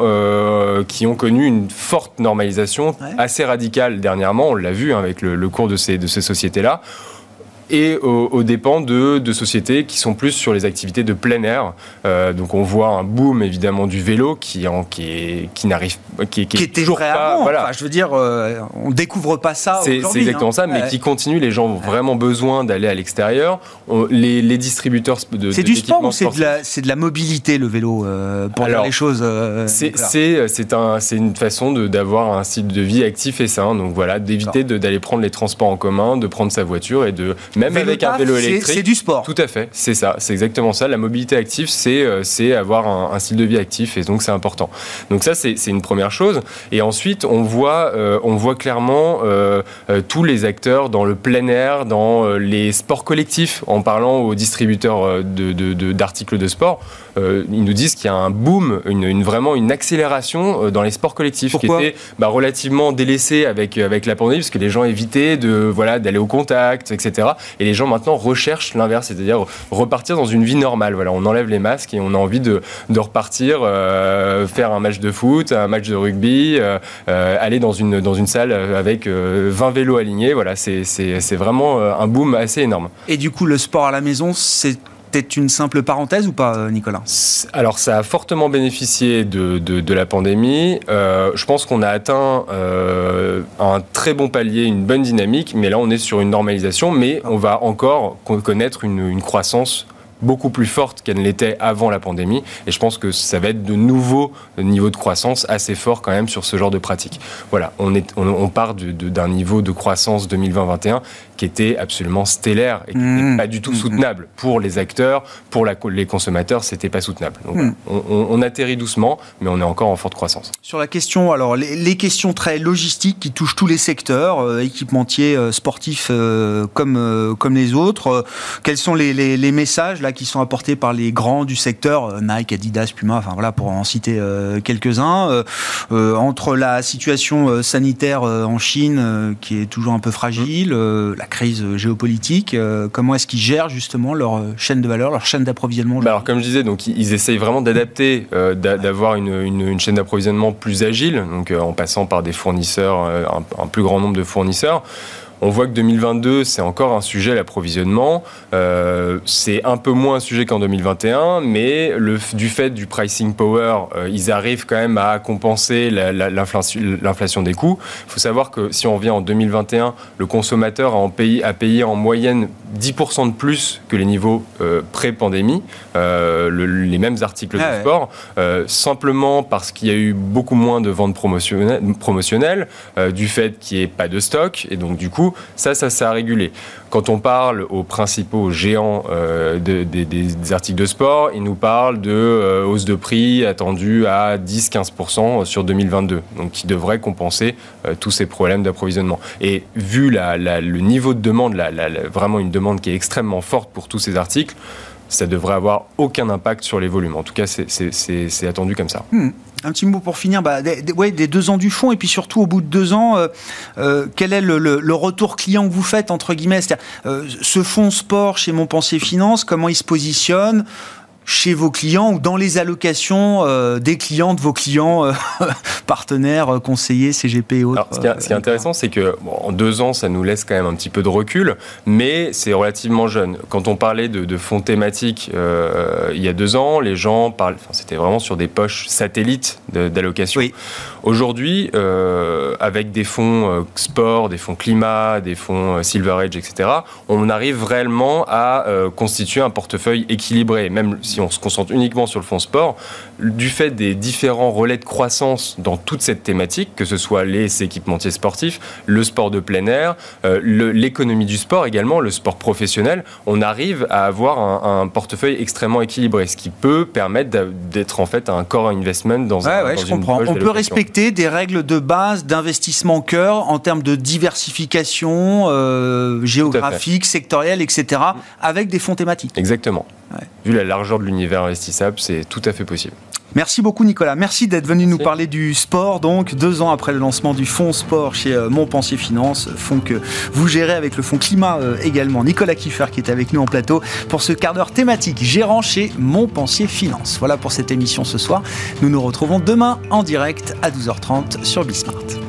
S6: qui ont connu une forte normalisation assez radicale dernièrement. On l'a vu hein, avec le, le, cours de ces de ces sociétés là et aux, dépens de, de, sociétés qui sont plus sur les activités de plein air. Euh, donc on voit un boom évidemment du vélo qui, en, qui, qui n'arrive
S1: qui, qui, qui était toujours pas. Voilà. je veux dire, euh, on découvre pas ça.
S6: C'est exactement
S1: hein.
S6: ça, mais qui continue. Les gens ont vraiment besoin d'aller à l'extérieur. Les, les, distributeurs de
S1: c'est du sport ou c'est de la c'est de la mobilité le vélo euh, pour Alors, les choses.
S6: Euh, c'est c'est un c'est une façon d'avoir un style de vie actif et sain. Donc voilà, d'éviter d'aller prendre les transports en commun, de prendre sa voiture et de même avec un vélo électrique.
S1: C'est du sport.
S6: Tout à fait, c'est ça, c'est exactement ça. La mobilité active, c'est euh, c'est avoir un, style de vie actif et donc c'est important. Donc ça, c'est une première chose. Et ensuite, on voit, euh, on voit clairement euh, tous les acteurs dans le plein air, dans les sports collectifs, en parlant aux distributeurs d'articles de, de, sport. Ils nous disent qu'il y a un boom, une, vraiment une accélération dans les sports collectifs qui étaient bah, relativement délaissés avec, avec la pandémie, parce que les gens évitaient de voilà d'aller au contact, etc. Et les gens maintenant recherchent l'inverse, c'est-à-dire repartir dans une vie normale. Voilà, on enlève les masques et on a envie de, de repartir, euh, faire un match de foot, un match de rugby, euh, euh, aller dans une, dans une salle avec 20 vélos alignés. Voilà, c'est vraiment un boom assez énorme.
S1: Et du coup, le sport à la maison, c'est peut-être une simple parenthèse ou pas, euh, Nicolas?
S6: Alors, ça a fortement bénéficié de, de, la pandémie. Euh, je pense qu'on a atteint euh, un très bon palier, une bonne dynamique, mais là, on est sur une normalisation, mais on va encore connaître une, une croissance beaucoup plus forte qu'elle ne l'était avant la pandémie. Et je pense que ça va être de nouveaux niveaux de croissance assez forts quand même sur ce genre de pratique. Voilà, on, est, on, part d'un niveau de croissance 2020-2021 qui était absolument stellaire et qui n'était mmh. pas du tout mmh. soutenable. Pour les acteurs, pour la, les consommateurs, c'était pas soutenable. Donc, mmh. on, atterrit doucement, mais on est encore en forte croissance.
S1: Sur la question, alors les, questions très logistiques qui touchent tous les secteurs, euh, équipementiers, euh, sportifs euh, comme, comme les autres, quels sont les, les, messages là qui sont apportés par les grands du secteur, Nike, Adidas, Puma, enfin voilà pour en citer quelques-uns, entre la situation sanitaire en Chine qui est toujours un peu fragile, la crise géopolitique. Euh, comment est-ce qu'ils gèrent justement leur chaîne de valeur, leur chaîne d'approvisionnement
S6: bah Alors comme je disais, donc ils essayent vraiment d'adapter, euh, d'avoir une, chaîne d'approvisionnement plus agile, donc euh, en passant par des fournisseurs, un, plus grand nombre de fournisseurs. On voit que 2022, c'est encore un sujet, l'approvisionnement. Euh, c'est un peu moins un sujet qu'en 2021, mais le, du fait du pricing power, euh, ils arrivent quand même à compenser l'inflation des coûts. Il faut savoir que si on revient en 2021, le consommateur a, en payé, a payé en moyenne 10% de plus que les niveaux euh, pré-pandémie, les mêmes articles ah de sport, simplement parce qu'il y a eu beaucoup moins de ventes promotionnelles, promotionnelles du fait qu'il n'y ait pas de stock, et donc du coup, ça, ça s'est à réguler. Quand on parle aux principaux géants euh, des articles de sport, ils nous parlent de euh, hausse de prix attendue à 10-15% sur 2022, donc qui devrait compenser euh, tous ces problèmes d'approvisionnement. Et vu le niveau de demande, vraiment une demande qui est extrêmement forte pour tous ces articles, ça devrait avoir aucun impact sur les volumes. En tout cas, c'est attendu comme ça.
S1: Hmm. Un petit mot pour finir, bah, des, deux ans du fond, et puis surtout au bout de deux ans, euh, euh, quel est le, retour client que vous faites, entre guillemets? Euh, Ce fonds sport chez Montpensier Finance, comment il se positionne? Chez vos clients ou dans les allocations euh, des clients de vos clients, euh, partenaires, euh, conseillers, CGP et autres
S6: ce, qui est, intéressant, c'est que en deux ans, ça nous laisse quand même un petit peu de recul, mais c'est relativement jeune. Quand on parlait de, fonds thématiques il y a deux ans, les gens parlent, c'était vraiment sur des poches satellites d'allocation. Aujourd'hui, avec des fonds sport, des fonds climat, des fonds Silver Age, etc., on arrive réellement à constituer un portefeuille équilibré, même si on se concentre uniquement sur le fonds sport, du fait des différents relais de croissance dans toute cette thématique, que ce soit les équipementiers sportifs, le sport de plein air, euh, l'économie du sport également, le sport professionnel, on arrive à avoir un, portefeuille extrêmement équilibré, ce qui peut permettre d'être en fait un core investment dans
S1: un
S6: ouais,
S1: je comprends. On peut respecter des règles de base d'investissement cœur en termes de diversification euh, géographique, sectorielle, etc., avec des fonds thématiques.
S6: Exactement. Vu la largeur de l'univers investissable, c'est tout à fait possible.
S1: Merci beaucoup Nicolas. Merci d'être venu nous parler du sport. Donc deux ans après le lancement du fonds sport chez euh, Montpensier Finance, fonds que vous gérez avec le fonds climat euh, également. Nicolas Kiffer qui est avec nous en plateau pour ce quart d'heure thématique gérant chez Montpensier Finance. Voilà pour cette émission ce soir. Nous nous retrouvons demain en direct à 12h30 sur Bismart.